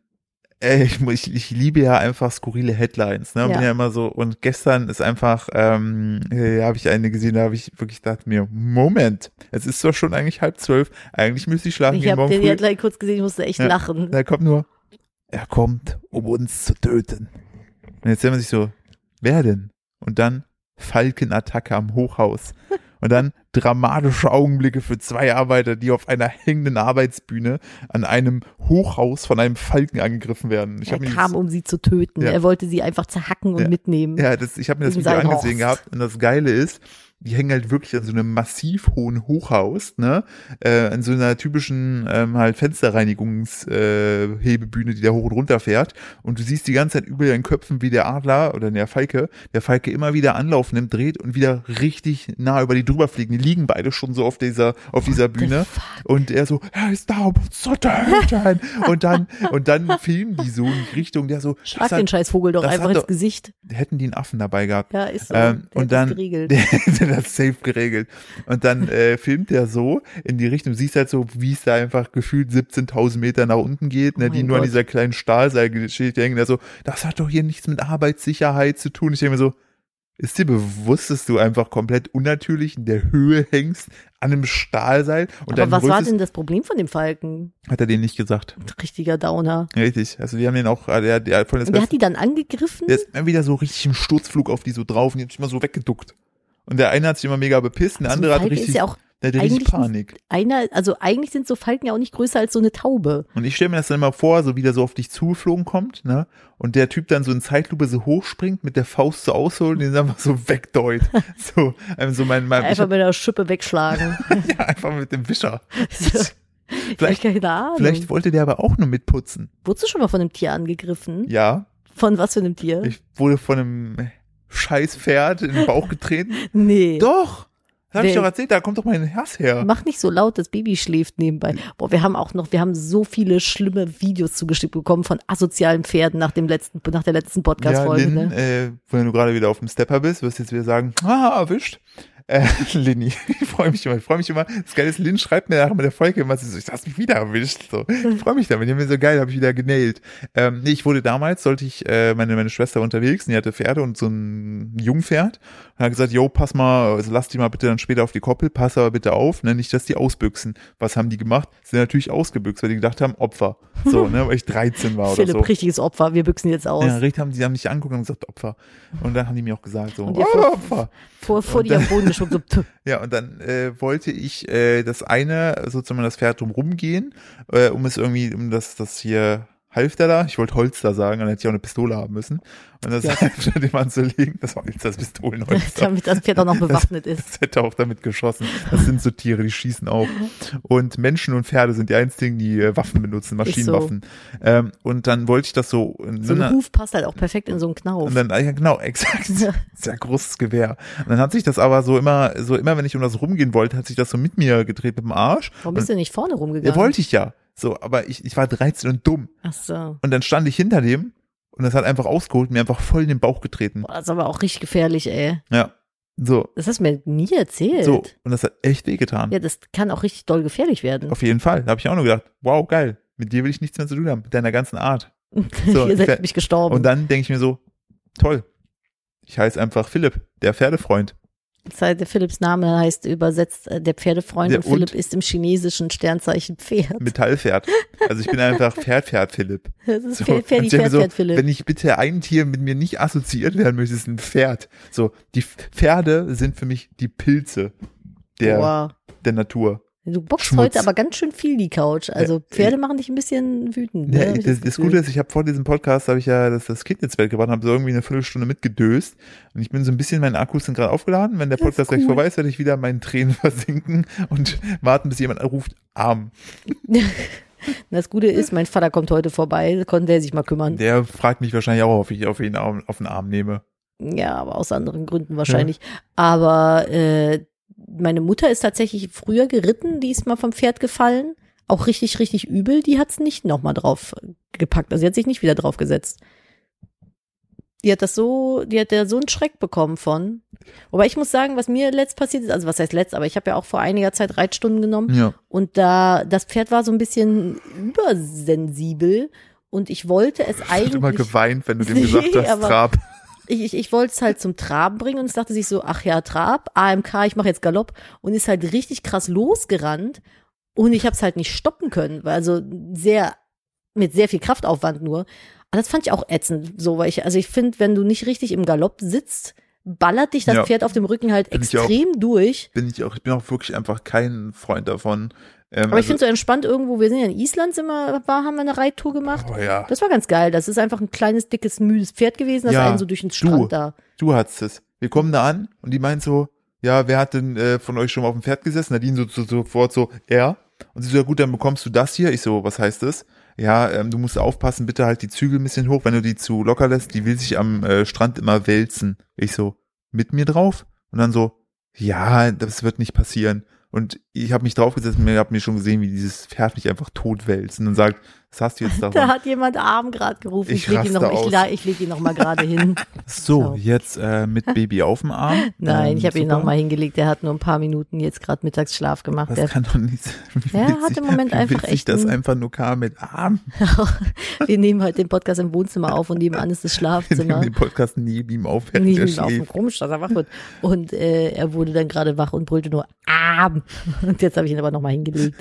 ey, ich, ich, ich liebe ja einfach skurrile Headlines. Ne? Ja. Bin ja immer so. Und gestern ist einfach, ähm, äh, habe ich eine gesehen, da habe ich wirklich gedacht mir, Moment, es ist doch schon eigentlich halb zwölf. Eigentlich müsste ich schlafen Ich gehen habe den früh. Headline kurz gesehen, ich musste echt Ja. lachen. Da kommt nur, er kommt, um uns zu töten. Und jetzt denkt man sich so, wer denn? Und dann Falkenattacke am Hochhaus. Und dann dramatische Augenblicke für zwei Arbeiter, die auf einer hängenden Arbeitsbühne an einem Hochhaus von einem Falken angegriffen werden. Ich Er kam, das, um sie zu töten. Ja. Er wollte sie einfach zerhacken und Ja. mitnehmen. ja, das, ich habe mir das Video angesehen Horst. gehabt und das Geile ist, die hängen halt wirklich an so einem massiv hohen Hochhaus, ne? Äh, an so einer typischen ähm, halt Fensterreinigungshebebühne, äh, Hebebühne, die da hoch und runter fährt. Und du siehst die ganze Zeit über ihren Köpfen, wie der Adler oder der Falke, der Falke immer wieder Anlauf nimmt, dreht und wieder richtig nah über die drüber fliegen. Die liegen beide schon so auf dieser, auf dieser Bühne. Und er so, er ist da, um uns zu töten. und dann, und dann filmen die so in die Richtung, der so, Schlag den hat- Scheißvogel doch einfach ins doch- Gesicht. hätten die einen Affen dabei gehabt. Ja, ist so. Ähm, und dann, der, der hat safe geregelt. Und dann äh, filmt er so in die Richtung, siehst halt so, wie es da einfach gefühlt 17.000 Meter nach unten geht, ne, Oh die nur an dieser kleinen Stahlseilgeschichte hängen, der so, das hat doch hier nichts mit Arbeitssicherheit zu tun. Ich denke mir so, ist dir bewusst, dass du einfach komplett unnatürlich in der Höhe hängst, an einem Stahlseil? Und Aber was war denn das Problem von dem Falken? Hat er den nicht gesagt. Richtiger Downer. Richtig. Also die haben den auch, äh, der, der voll das Und der hat die dann angegriffen? Der ist immer wieder so richtig im Sturzflug auf die so drauf und die hat sich immer so weggeduckt. Und der eine hat sich immer mega bepisst und der So ein andere hat richtig, ist ja auch der hatte richtig Panik. einer, also eigentlich sind so Falken ja auch nicht größer als so eine Taube. Und ich stelle mir das dann immer vor, so wie der so auf dich zugeflogen kommt, ne? Und der Typ dann so in Zeitlupe so hochspringt, mit der Faust so ausholt und den einfach so wegdeut. so, einfach so mein, mein Einfach hab, mit der Schippe wegschlagen. ja, einfach mit dem Wischer. Vielleicht, keine Ahnung. Vielleicht wollte der aber auch nur mitputzen. Wurdest du schon mal von einem Tier angegriffen? Ja, Von was für einem Tier? ich wurde von einem scheiß Pferd in den Bauch getreten. nee. Doch! Das hab ich doch erzählt, da kommt doch mein Herz her. Mach nicht so laut, das Baby schläft nebenbei. Boah, wir haben auch noch, wir haben so viele schlimme Videos zugeschickt bekommen von asozialen Pferden nach dem letzten, nach der letzten Ja, Podcast-Folge. Lynn, ne? äh, wenn du gerade wieder auf dem Stepper bist, wirst du jetzt wieder sagen, ah, erwischt. Äh, Linny, ich freue mich immer, ich freue mich immer. Das Geile ist, Lynn schreibt mir nachher mit der Folge immer so, ich hast mich wieder erwischt. So. Ich freue mich damit, haben mir so geil, habe ich wieder genailt. Ähm, nee, ich wurde damals, sollte ich, äh, meine, meine Schwester unterwegs, und die hatte Pferde und so ein Jungpferd und hat gesagt, yo, pass mal, also lass die mal bitte dann später auf die Koppel, pass aber bitte auf, ne, nicht, dass die ausbüchsen. Was haben die gemacht? Sind natürlich ausgebüxt, weil die gedacht haben, Opfer. So, ne, weil ich 13 war oder Philipp, so. richtiges Opfer, wir büchsen jetzt aus. Ja, richtig haben die haben mich angeguckt und gesagt, Opfer. Und dann haben die mir auch gesagt, so, oh, Opfer. vor vor dir am Boden geschoben, so. Ja, und dann äh, wollte ich äh, das eine, sozusagen das Pferd drum rumgehen, äh, um es irgendwie, um das, das hier Halfter da, ich wollte Holster sagen, dann hätte ich auch eine Pistole haben müssen. Und das Ja. Halfter dem anzulegen, das war jetzt das Pistolenholster. damit das Pferd auch noch bewaffnet ist. Das hätte auch damit geschossen. Das sind so Tiere, die schießen auch. Und Menschen und Pferde sind die einzigen, die äh, Waffen benutzen, Maschinenwaffen. Ähm, und dann wollte ich das so So ein Huf passt halt auch perfekt in so einen Knauf. und dann, ah ja, genau, exakt. Sehr großes Gewehr. Und dann hat sich das aber so immer, so immer, wenn ich um das rumgehen wollte, hat sich das so mit mir gedreht mit dem Arsch. Warum bist du nicht vorne Ja, rumgegangen? wollte ich ja. So, aber ich, ich war 13 und dumm. Ach so. Und dann stand ich hinter dem und das hat einfach ausgeholt mir einfach voll in den Bauch getreten. Boah, das ist aber auch richtig gefährlich, ey. Ja. So, Das hast du mir nie erzählt. so. Und das hat echt wehgetan. Ja, das kann auch richtig doll gefährlich werden. Auf jeden Fall. Da habe ich auch nur gedacht, wow, geil. Mit dir will ich nichts mehr zu tun haben. Mit deiner ganzen Art. So, Ihr seid mich gestorben. Und dann denke ich mir so, toll. Ich heiße einfach Philipp, der Pferdefreund. Philipps Name heißt übersetzt äh, der Pferdefreund Der und Philipp und- ist im chinesischen Sternzeichen Pferd. Metallpferd. Also ich bin einfach Pferd, Pferd, Philipp. Das ist So, Pferd, mir Pferd, so, Pferd, Philipp. Wenn ich bitte ein Tier mit mir nicht assoziiert werden möchte, ist ein Pferd. So, die Pferde sind für mich die Pilze der, Boah. der Natur. Du bockst Schmutz. heute aber ganz schön viel die Couch. Also Pferde machen dich ein bisschen wütend. Ne? Ja, ich das, das. Gute ist, ich habe vor diesem Podcast, habe ich ja das, das Kind ins Bett gebracht und habe so irgendwie eine Viertelstunde mitgedöst. Und ich bin so ein bisschen, meine Akkus sind gerade aufgeladen. Wenn der Podcast gleich cool. vorbei ist, werde ich wieder in meinen Tränen versinken und warten, bis jemand ruft, arm. Das Gute ist, mein Vater kommt heute vorbei, konnte er sich mal kümmern. Der fragt mich wahrscheinlich auch, ob ich auf ihn auf, den Arm nehme. Ja, aber aus anderen Gründen wahrscheinlich. Aber äh, meine Mutter ist tatsächlich früher geritten, die ist mal vom Pferd gefallen. Auch richtig, richtig übel. Die hat's nicht nochmal drauf gepackt. Also sie hat sich nicht wieder drauf gesetzt. Die hat das so, die hat da so einen Schreck bekommen von. Wobei ich muss sagen, was mir letzt passiert ist, also was heißt letzt, aber ich habe ja auch vor einiger Zeit Reitstunden genommen Ja. und da das Pferd war so ein bisschen übersensibel und ich wollte es Ich habe immer eigentlich geweint, wenn du dem gesagt hast, Trab. Ich, ich, ich wollte es halt zum Traben bringen und es dachte sich so, ach ja, Trab, AMK, ich mache jetzt Galopp und ist halt richtig krass losgerannt und ich habe es halt nicht stoppen können, weil also sehr mit sehr viel Kraftaufwand nur. Aber das fand ich auch ätzend, so weil ich also ich finde, wenn du nicht richtig im Galopp sitzt, ballert dich das Ja. Pferd auf dem Rücken halt Find ich auch. extrem durch. Bin ich auch, ich bin auch wirklich einfach kein Freund davon. Ähm, Aber ich finde so entspannt irgendwo, wir sind ja in Island, sind wir, war, haben wir eine Reittour gemacht. oh ja, Das war ganz geil. Das ist einfach ein kleines, dickes, müdes Pferd gewesen, das Ja, einen so durch den du. Strand da. du hattest es. Wir kommen da an und die meint so, ja, wer hat denn äh, von euch schon mal auf dem Pferd gesessen? Nadine so, so sofort so, er. Und sie so, ja gut, dann bekommst du das hier. Ich so, was heißt das? Ja, ähm, du musst aufpassen, bitte halt die Zügel ein bisschen hoch, wenn du die zu locker lässt, die will sich am äh, Strand immer wälzen. Ich so, mit mir drauf? Und dann so, ja, das wird nicht passieren. Und ich habe mich draufgesetzt und habe mir schon gesehen, wie dieses Pferd mich einfach tot wälzt und dann sagt, was hast du jetzt davon? Da hat jemand Arm gerade gerufen. Ich Ich, leg ihn noch, raste ich, ich leg ihn noch mal gerade hin. So, So. jetzt äh, mit Baby auf dem Arm. Nein, Ähm, ich habe ihn super. noch mal hingelegt. Der hat nur ein paar Minuten jetzt gerade Mittagsschlaf gemacht. Das Der, kann doch nicht sein. Witzig- hat im Moment einfach echt das ein- einfach nur kam mit Arm. wir nehmen heute den Podcast im Wohnzimmer auf und nebenan ist das Wir nehmen Schlafzimmer. den Podcast neben ihm auf, während er ihm auf schläft. Komisch, dass er wach wird. Und äh, er wurde dann gerade wach und brüllte nur Arm. Und jetzt habe ich ihn aber noch mal hingelegt.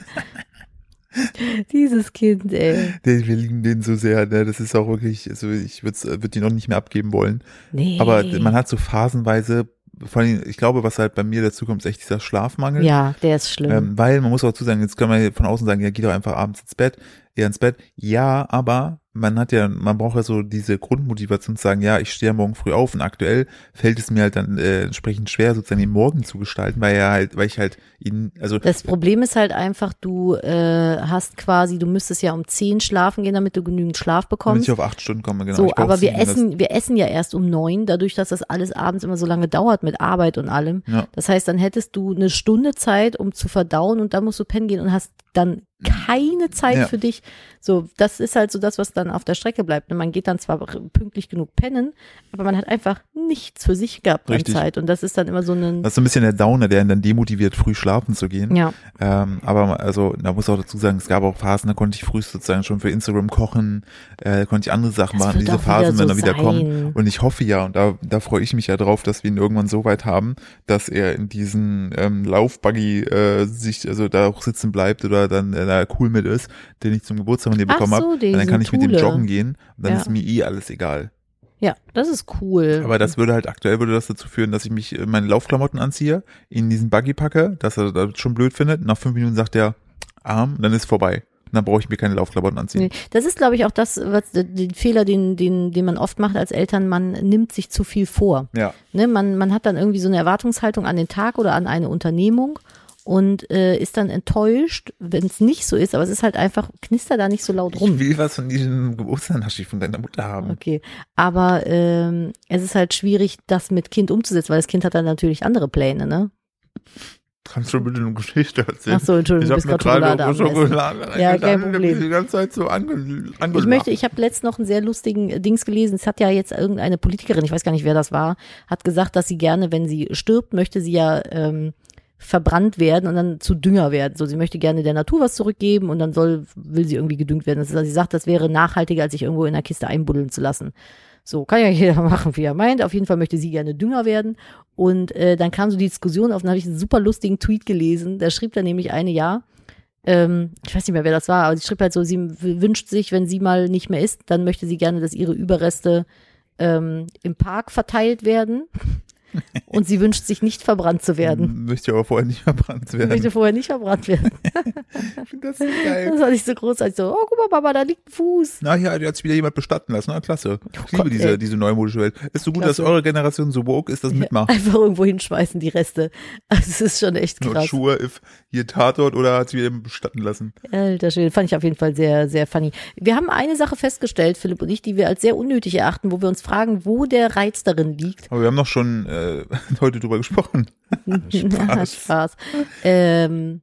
Dieses Kind, ey. Wir lieben den so sehr, ne? das ist auch wirklich, also ich würde würd ihn auch nicht mehr abgeben wollen. Nee. Aber man hat so phasenweise, vor allem, ich glaube, was halt bei mir dazu kommt, ist echt dieser Schlafmangel. Ja, der ist schlimm. Ähm, weil man muss auch dazu sagen, jetzt können wir von außen sagen, ja, geh doch einfach abends ins Bett, eher ins Bett. Ja, aber man hat ja, man braucht ja so diese Grundmotivation zu sagen, ja, ich stehe ja morgen früh auf und aktuell fällt es mir halt dann äh, entsprechend schwer, sozusagen den Morgen zu gestalten, weil ja halt, weil ich halt ihn, also Das Problem ist halt einfach, du äh, hast quasi, du müsstest ja um 10 schlafen gehen, damit du genügend Schlaf damit bekommst. ich auf acht Stunden komme, genau. so, aber wir essen, wir essen ja erst um neun, dadurch, dass das alles abends immer so lange dauert mit Arbeit und allem. Ja. Das heißt, dann hättest du eine Stunde Zeit, um zu verdauen und dann musst du pennen gehen und hast dann keine Zeit Ja. für dich. So, das ist halt so das, was dann auf der Strecke bleibt. Und man geht dann zwar pünktlich genug pennen, aber man hat einfach nichts für sich gehabt an Zeit. Und das ist dann immer so ein, Das ist so ein bisschen der Downer, der ihn dann demotiviert, früh schlafen zu gehen. ja. Ähm, aber also, da muss auch dazu sagen, es gab auch Phasen, da konnte ich früh sozusagen schon für Instagram kochen, äh, konnte ich andere Sachen Das machen. Diese Phasen wieder werden so dann wieder sein. kommen. Und ich hoffe ja, und da, da freue ich mich ja drauf, dass wir ihn irgendwann so weit haben, dass er in diesen ähm, Laufbuggy äh, sich, also da auch sitzen bleibt oder dann äh, da cool mit ist, den ich zum Geburtstag von dir bekommen so, habe. Dann kann ich mit dem joggen gehen und dann Ja. ist mir eh alles egal. Ja, das ist cool. Aber das würde halt aktuell würde das dazu führen, dass ich mich äh, meine Laufklamotten anziehe, in diesen Buggy packe, dass er das schon blöd findet. Nach fünf Minuten sagt er Arm, dann ist vorbei. Und dann brauche ich mir keine Laufklamotten anziehen. Nee, das ist, glaube ich, auch das, was den Fehler, den, den, den man oft macht als Eltern, man nimmt sich zu viel vor. Ja. Ne, man, man hat dann irgendwie so eine Erwartungshaltung an den Tag oder an eine Unternehmung und äh, ist dann enttäuscht, wenn es nicht so ist, aber es ist halt einfach, knister da nicht so laut Ich rum. will was von diesem Geburtstagsnaschi von deiner Mutter haben. Okay, aber ähm, es ist halt schwierig, das mit Kind umzusetzen, weil das Kind hat dann natürlich andere Pläne, ne? Kannst du bitte eine Geschichte erzählen? Ach so, Entschuldigung, ich bist habe gerade Schokolade. Schokolade Ja, kein Problem. Die ganze Zeit so ange. Ich möchte, ich habe letztens noch einen sehr lustigen äh, Dings gelesen. Es hat ja jetzt irgendeine Politikerin, ich weiß gar nicht, wer das war, hat gesagt, dass sie gerne, wenn sie stirbt, möchte sie ja ähm, verbrannt werden und dann zu Dünger werden. So, sie möchte gerne der Natur was zurückgeben und dann soll, will sie irgendwie gedüngt werden. Das ist, also sie sagt, das wäre nachhaltiger, als sich irgendwo in einer Kiste einbuddeln zu lassen. So, kann ja jeder machen, wie er meint. Auf jeden Fall möchte sie gerne Dünger werden. Und äh, dann kam so die Diskussion auf, dann habe ich einen super lustigen Tweet gelesen. Da schrieb dann nämlich eine, ja, ähm, ich weiß nicht mehr, wer das war, aber sie schrieb halt so, sie wünscht sich, wenn sie mal nicht mehr ist, dann möchte sie gerne, dass ihre Überreste ähm, im Park verteilt werden. Und sie wünscht sich nicht verbrannt zu werden. Möchte aber vorher nicht verbrannt werden. möchte vorher nicht verbrannt werden. Ich finde das so geil. Das war nicht so großartig. So, oh, guck mal, Papa, da liegt ein Fuß. Na ja, hat sich wieder jemand bestatten lassen. Na, klasse. Ich liebe Oh Gott, diese, ey. diese neumodische Welt. Ist so gut, Klasse. dass eure Generation so woke ist, das mitmacht. Einfach irgendwo hinschmeißen, die Reste. Also, es ist schon echt krass. Schuhe, if hier Tatort oder hat sie wieder bestatten lassen. Alter Schwede, fand ich auf jeden Fall sehr, sehr funny. Wir haben eine Sache festgestellt, Philipp und ich, die wir als sehr unnötig erachten, wo wir uns fragen, wo der Reiz darin liegt. Aber wir haben noch schon äh, heute drüber gesprochen. Spaß. Spaß. Ähm,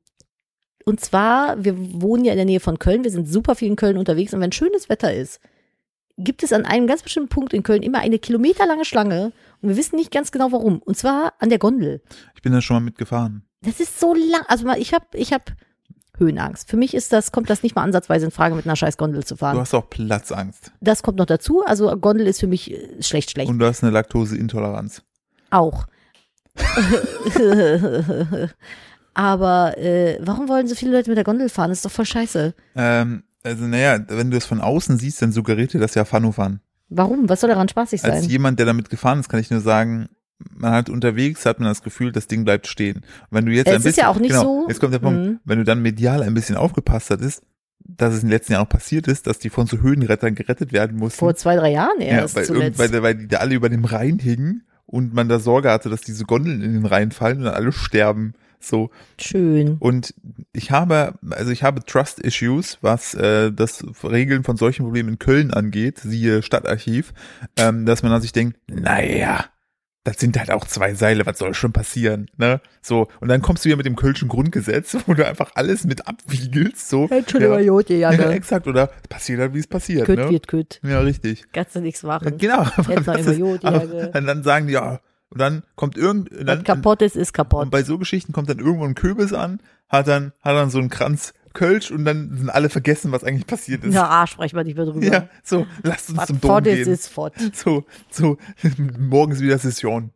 und zwar, wir wohnen ja in der Nähe von Köln, wir sind super viel in Köln unterwegs und wenn schönes Wetter ist, gibt es an einem ganz bestimmten Punkt in Köln immer eine kilometerlange Schlange und wir wissen nicht ganz genau warum. Und zwar an der Gondel. Ich bin da schon mal mitgefahren. Das ist so lang. Also ich habe ich hab Höhenangst. Für mich ist das, kommt das nicht mal ansatzweise in Frage, mit einer scheiß Gondel zu Du fahren. hast auch Platzangst. Das kommt noch dazu. Also Gondel ist für mich äh, schlecht, schlecht. Und du hast eine Laktoseintoleranz. Auch. Aber äh, warum wollen so viele Leute mit der Gondel fahren? Das ist doch voll scheiße. Ähm, also naja, wenn du es von außen siehst, dann suggeriert dir das ja Fanufahren. Warum? Was soll daran spaßig Als sein? jemand, der damit gefahren ist, kann ich nur sagen, man hat unterwegs, hat man das Gefühl, das Ding bleibt stehen. Und wenn du jetzt Es ein ist bisschen, ja auch nicht genau, so- Jetzt kommt der Punkt, Mhm. wenn du dann medial ein bisschen aufgepasst hattest, dass es in den letzten Jahren auch passiert ist, dass die von so Höhenrettern gerettet werden mussten. Vor zwei, drei Jahren ja, erst weil, irgend, zuletzt. weil, weil die da alle über dem Rhein hingen und man da Sorge hatte, dass diese Gondeln in den Rhein fallen und dann alle sterben. So. Schön. Und ich habe, also ich habe Trust-Issues, was äh, das Regeln von solchen Problemen in Köln angeht, siehe Stadtarchiv, ähm, dass man an sich denkt, naja, das sind halt auch zwei Seile, was soll schon passieren, ne? So, und dann kommst du wieder mit dem Kölschen Grundgesetz, wo du einfach alles mit abwiegelst, so. Entschuldigung, ja, Jote, ja, ja, ne? exakt, oder passiert halt, wie es passiert, Kütt ne? wird kütt. Ja, richtig. Kannst du nichts machen. Genau, Jetzt das ist, Jod, aber Jage. und dann sagen die, ja, und dann kommt irgend, und Was dann, kaputt ist, ist und kaputt. bei so Geschichten kommt dann irgendwo ein Kürbis an, hat dann, hat dann so einen Kranz Kölsch und dann sind alle vergessen, was eigentlich passiert ist. Ja, ah, sprechen wir nicht mehr drüber. Ja, so, lasst uns Was zum Dom ist, gehen. ist fort. So, so, morgens wieder Session.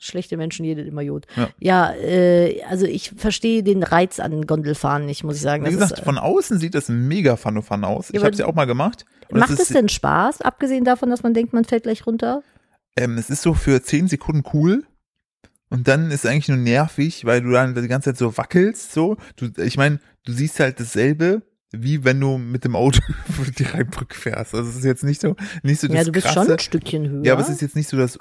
Schlechte Menschen, jede immer Jod. Ja. Ja, äh, also ich verstehe den Reiz an Gondelfahren nicht, muss ich sagen. Wie gesagt, ist, äh, von außen sieht das mega fun fun aus. Ja, ich habe es ja auch mal gemacht. Macht es ist, denn Spaß, abgesehen davon, dass man denkt, man fällt gleich runter? ähm, es ist so für zehn Sekunden cool. Und dann ist es eigentlich nur nervig, weil du dann die ganze Zeit so wackelst, so. Du, ich meine, du siehst halt dasselbe, wie wenn du mit dem Auto über die Rheinbrücke fährst. Also es ist jetzt nicht so, nicht so das ja, du bist krasse, schon ein Stückchen höher. Ja, aber es ist jetzt nicht so das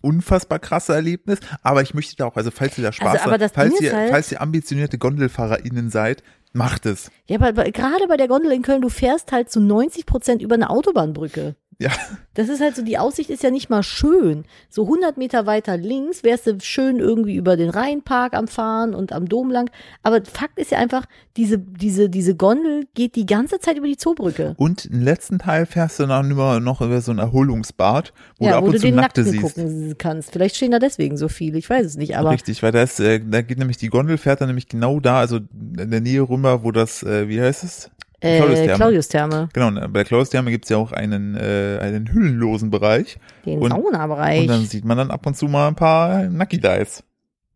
unfassbar krasse Erlebnis, aber ich möchte da auch, also falls ihr da Spaß Also, aber habt, falls ihr, halt- falls ihr ambitionierte GondelfahrerInnen seid, macht es. ja, aber bei- gerade bei der Gondel in Köln, du fährst halt zu 90 Prozent über eine Autobahnbrücke. Ja, Das ist halt so, die Aussicht ist ja nicht mal schön. So 100 Meter weiter links wärst du schön irgendwie über den Rheinpark am Fahren und am Dom lang. Aber Fakt ist ja einfach, diese, diese, diese Gondel geht die ganze Zeit über die Zoobrücke. und im letzten Teil fährst du dann über, noch über so ein Erholungsbad, wo du ja, ab wo und du zu den Nackte Nackten siehst. gucken kannst. Vielleicht stehen da deswegen so viele, ich weiß es nicht, aber Richtig, weil da ist, äh, da geht nämlich die Gondel fährt dann nämlich genau da, also in der Nähe rüber, wo das, äh, wie heißt es? Äh, Claudius-Therme. Claudius-Therme, Genau, ne, bei der Klaus-Therme gibt's ja auch einen, äh, einen hüllenlosen Bereich. den Und- Saunabereich. Und dann sieht man dann ab und zu mal ein paar Nucky Dives.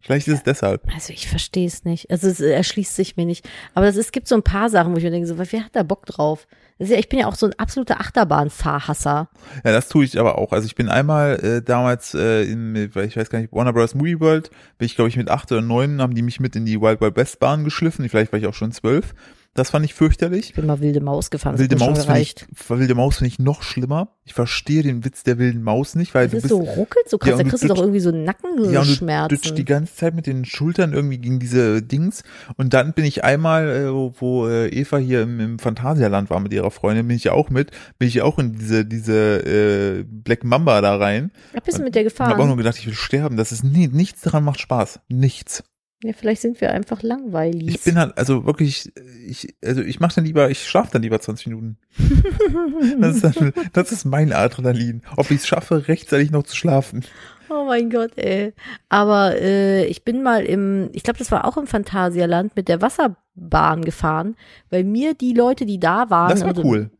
Vielleicht ist es deshalb. Also ich verstehe es nicht. Also es erschließt sich mir nicht. Aber das, es gibt so ein paar Sachen, wo ich mir denke, so, wer hat da Bock drauf? Ja, ich bin ja auch so ein absoluter Achterbahnfahrhasser. Ja, das tue ich aber auch. Also ich bin einmal äh, damals äh, in, ich weiß gar nicht, Warner Bros. Movie World, bin ich glaube ich mit acht oder neun, haben die mich mit in die Wild Wild West Bahn geschliffen. Vielleicht war ich auch schon zwölf. Das fand ich fürchterlich. Ich bin mal wilde Maus gefahren. Wilde Maus finde ich, wilde Maus finde ich noch schlimmer. Ich verstehe den Witz der wilden Maus nicht, weil Das du ist bist so ruckelt so krass, Ja, da kriegst du doch irgendwie so ja, und du Nackenschmerzen. die ganze Zeit mit den Schultern irgendwie gegen diese Dings. Und dann bin ich einmal, äh, wo, äh, Eva hier im, im Phantasialand war mit ihrer Freundin, bin ich ja auch mit, bin ich auch in diese, diese äh, Black Mamba da rein. ja, bist du mit der Ich habe auch nur gedacht, ich will sterben. Das ist nie, nichts daran macht Spaß. Nichts. Ja, vielleicht sind wir einfach langweilig. Ich bin halt, also wirklich, ich, also ich mache dann lieber, ich schlafe dann lieber 20 Minuten. Das ist, dann, das ist mein Adrenalin. Ob ich es schaffe, rechtzeitig noch zu schlafen. Oh mein Gott, ey. Aber äh, ich bin mal im, ich glaube, das war auch im Phantasialand mit der Wasserbahn gefahren, weil mir die Leute, die da waren, Das war also, cool.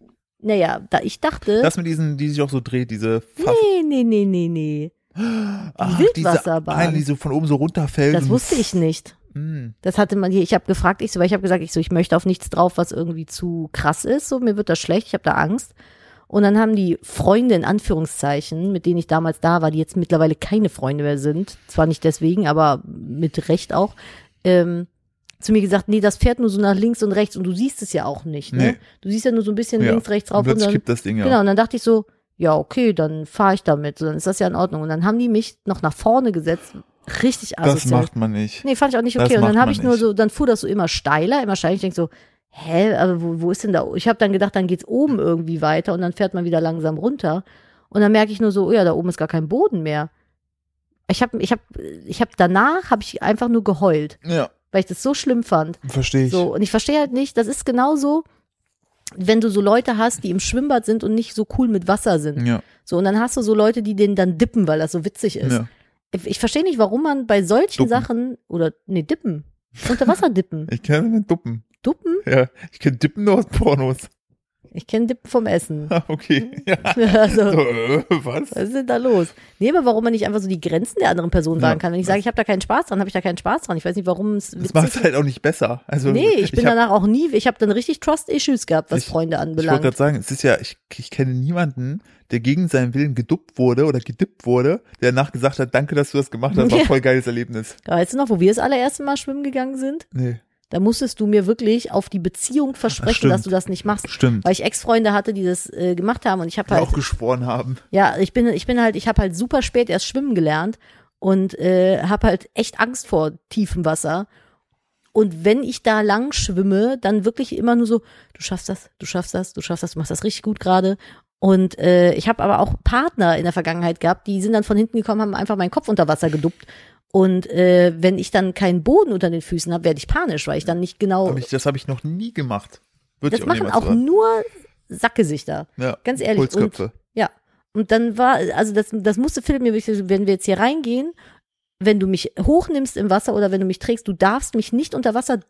Naja, da ich dachte, Das mit diesen, die sich auch so dreht, diese Fass. nee, nee, nee, nee, nee. Ach, Wildwasserbahn. Diese, die so von oben so runterfällt. Das und- wusste ich nicht. Hm. Das hatte man hier, ich habe gefragt, ich so, weil ich habe gesagt, ich so, ich möchte auf nichts drauf, was irgendwie zu krass ist, so mir wird das schlecht, ich habe da Angst. Und dann haben die Freunde in Anführungszeichen, mit denen ich damals da war, die jetzt mittlerweile keine Freunde mehr sind, zwar nicht deswegen, aber mit Recht auch, ähm, zu mir gesagt, nee, das fährt nur so nach links und rechts und du siehst es ja auch nicht, ne? Nee. Du siehst ja nur so ein bisschen Ja. links, rechts Und rauf und plötzlich dann, kippt das Ding ja. genau, und dann dachte ich so, ja, okay, dann fahre ich damit, so, dann ist das ja in Ordnung. Und dann haben die mich noch nach vorne gesetzt, richtig das asozial. macht man nicht. Nee, fand ich auch nicht Das okay. Und dann habe ich nur nicht. so, dann fuhr das so immer steiler, immer steiler. Ich denke so, hä, aber wo, wo ist denn da? Ich habe dann gedacht, dann geht's oben irgendwie weiter und dann fährt man wieder langsam runter. Und dann merke ich nur so, oh ja, da oben ist gar kein Boden mehr. Ich habe, ich habe, ich habe danach habe ich einfach nur geheult, Ja, weil ich das so schlimm fand. verstehe ich. So und ich verstehe halt nicht, das ist genauso, wenn du so Leute hast, die im Schwimmbad sind und nicht so cool mit Wasser sind. Ja, So und dann hast du so Leute, die den dann dippen, weil das so witzig ist. ja. Ich, ich verstehe nicht, warum man bei solchen Duppen. Sachen oder nee, dippen. Unter Wasser dippen. Ich kenne den Duppen. Duppen? Ja, ich kenne Dippen nur aus Pornos. Ich kenne Dippen vom Essen. Ah, okay. Ja. Also, So, äh, was? was ist denn da los? Nee, aber warum man nicht einfach so die Grenzen der anderen Person Ja. sagen kann. Wenn ich sage, ich habe da keinen Spaß dran, habe ich da keinen Spaß dran. Ich weiß nicht, warum es Das macht ist. halt auch nicht besser. Also Nee, ich bin hab, danach auch nie, ich habe dann richtig Trust-Issues gehabt, was Ich- Freunde Ich wollte anbelangt. gerade sagen, es ist ja, ich, ich kenne niemanden, der gegen seinen Willen geduppt wurde oder gedippt wurde, der danach gesagt hat, danke, dass du das gemacht hast, war Ja. voll geiles Erlebnis. Weißt du noch, wo wir das allererste Mal schwimmen gegangen sind? Nee. Da musstest du mir wirklich auf die Beziehung versprechen, stimmt. dass du das nicht machst. Stimmt. Weil ich Ex-Freunde hatte, die das äh, gemacht haben und ich habe halt auch geschworen haben. ja, ich bin, ich bin halt, ich habe halt super spät erst schwimmen gelernt und äh, habe halt echt Angst vor tiefem Wasser. Und wenn ich da lang schwimme, dann wirklich immer nur so, du schaffst das, du schaffst das, du schaffst das, du machst das richtig gut gerade. Und äh, ich habe aber auch Partner in der Vergangenheit gehabt, die sind dann von hinten gekommen, haben einfach meinen Kopf unter Wasser geduppt. Und äh, wenn ich dann keinen Boden unter den Füßen habe, werde ich panisch, weil ich dann nicht genau. Aber ich, das habe ich noch nie gemacht. Würde das ich auch machen auch machen. nur Sackgesichter. Ja, Ganz ehrlich. Und ja. Und dann war, also das, das musste Philipp mir wirklich, wenn wir jetzt hier reingehen, wenn du mich hochnimmst im Wasser oder wenn du mich trägst, du darfst mich nicht unter Wasser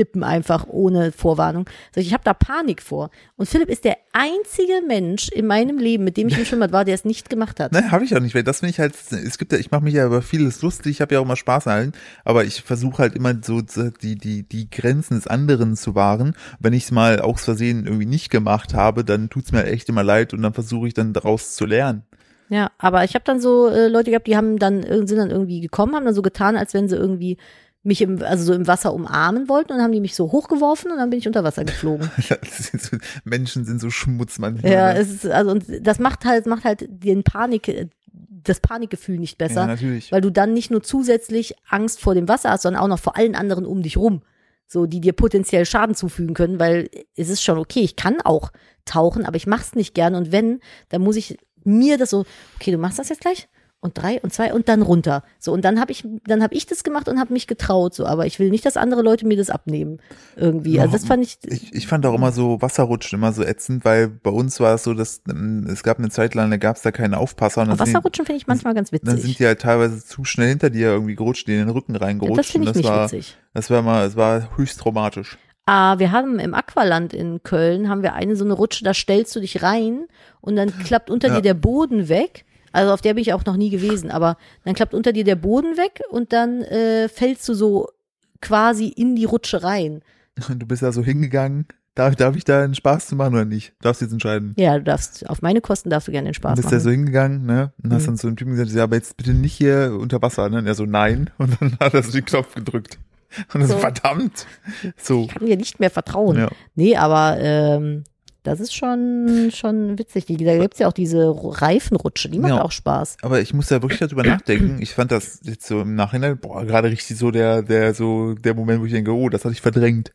dippen einfach ohne Vorwarnung. Also ich habe da Panik vor. Und Philipp ist der einzige Mensch in meinem Leben, mit dem ich im Schwimmbad war, der es nicht gemacht hat. Ne, habe ich auch nicht, weil das finde ich halt, es gibt ja, ich mache mich ja über vieles lustig, ich habe ja auch immer Spaß an allen, aber ich versuche halt immer so die, die, die Grenzen des anderen zu wahren. Wenn ich es mal aus Versehen irgendwie nicht gemacht habe, dann tut's mir echt immer leid und dann versuche ich dann daraus zu lernen. Ja, aber ich habe dann so äh, Leute gehabt, die haben dann sind dann irgendwie gekommen, haben dann so getan, als wenn sie irgendwie mich im also so im Wasser umarmen wollten und dann haben die mich so hochgeworfen und dann bin ich unter Wasser geflogen. Das sind so, Menschen sind so Schmutz manchmal. Ja, ne? es ist, also und das macht halt, macht halt den Panik, das Panikgefühl nicht besser, ja, natürlich. weil du dann nicht nur zusätzlich Angst vor dem Wasser hast, sondern auch noch vor allen anderen um dich rum, so die dir potenziell Schaden zufügen können, weil es ist schon okay, ich kann auch tauchen, aber ich mach's nicht gern und wenn, dann muss ich mir das so, okay, du machst das jetzt gleich und drei und zwei und dann runter. So und dann habe ich dann habe ich das gemacht und habe mich getraut so, aber ich will nicht, dass andere Leute mir das abnehmen irgendwie. Also das fand ich Ich, ich fand auch immer so Wasserrutschen immer so ätzend, weil bei uns war es so, dass ähm, es gab eine Zeit lang, da gab es da keine Aufpasser. Und Wasserrutschen finde ich manchmal ganz dann sind witzig. die halt teilweise zu schnell hinter dir irgendwie gerutscht, die in den Rücken Ja, reingerutscht. das finde ich und nicht war, witzig. Das war mal, es war höchst traumatisch. Ah, wir haben im Aqualand in Köln haben wir eine so eine Rutsche, da stellst du dich rein und dann klappt unter Ja. dir der Boden weg. Also auf der bin ich auch noch nie gewesen, aber dann klappt unter dir der Boden weg und dann äh, fällst du so quasi in die Rutsche rein. Und du bist da so hingegangen. Darf, darf ich da einen Spaß zu machen oder nicht? Du darfst jetzt entscheiden. Ja, du darfst, auf meine Kosten darfst du gerne den Du Spaß bist da machen. so hingegangen, ne? Und hast Mhm. dann zu dem Typen gesagt, ja, aber jetzt bitte nicht hier unter Wasser, ne? Und er so, nein. Und dann hat er so den Knopf gedrückt. Und er so, So. verdammt. So. Ich kann dir nicht mehr vertrauen. Ja. Nee, aber ähm, das ist schon, schon witzig. Die, da gibt's ja auch diese Reifenrutsche, die macht Ja. auch Spaß. Aber ich muss da wirklich darüber nachdenken. Ich fand das jetzt so im Nachhinein, boah, gerade richtig so der, der, so, der Moment, wo ich denke, oh, das hatte ich verdrängt.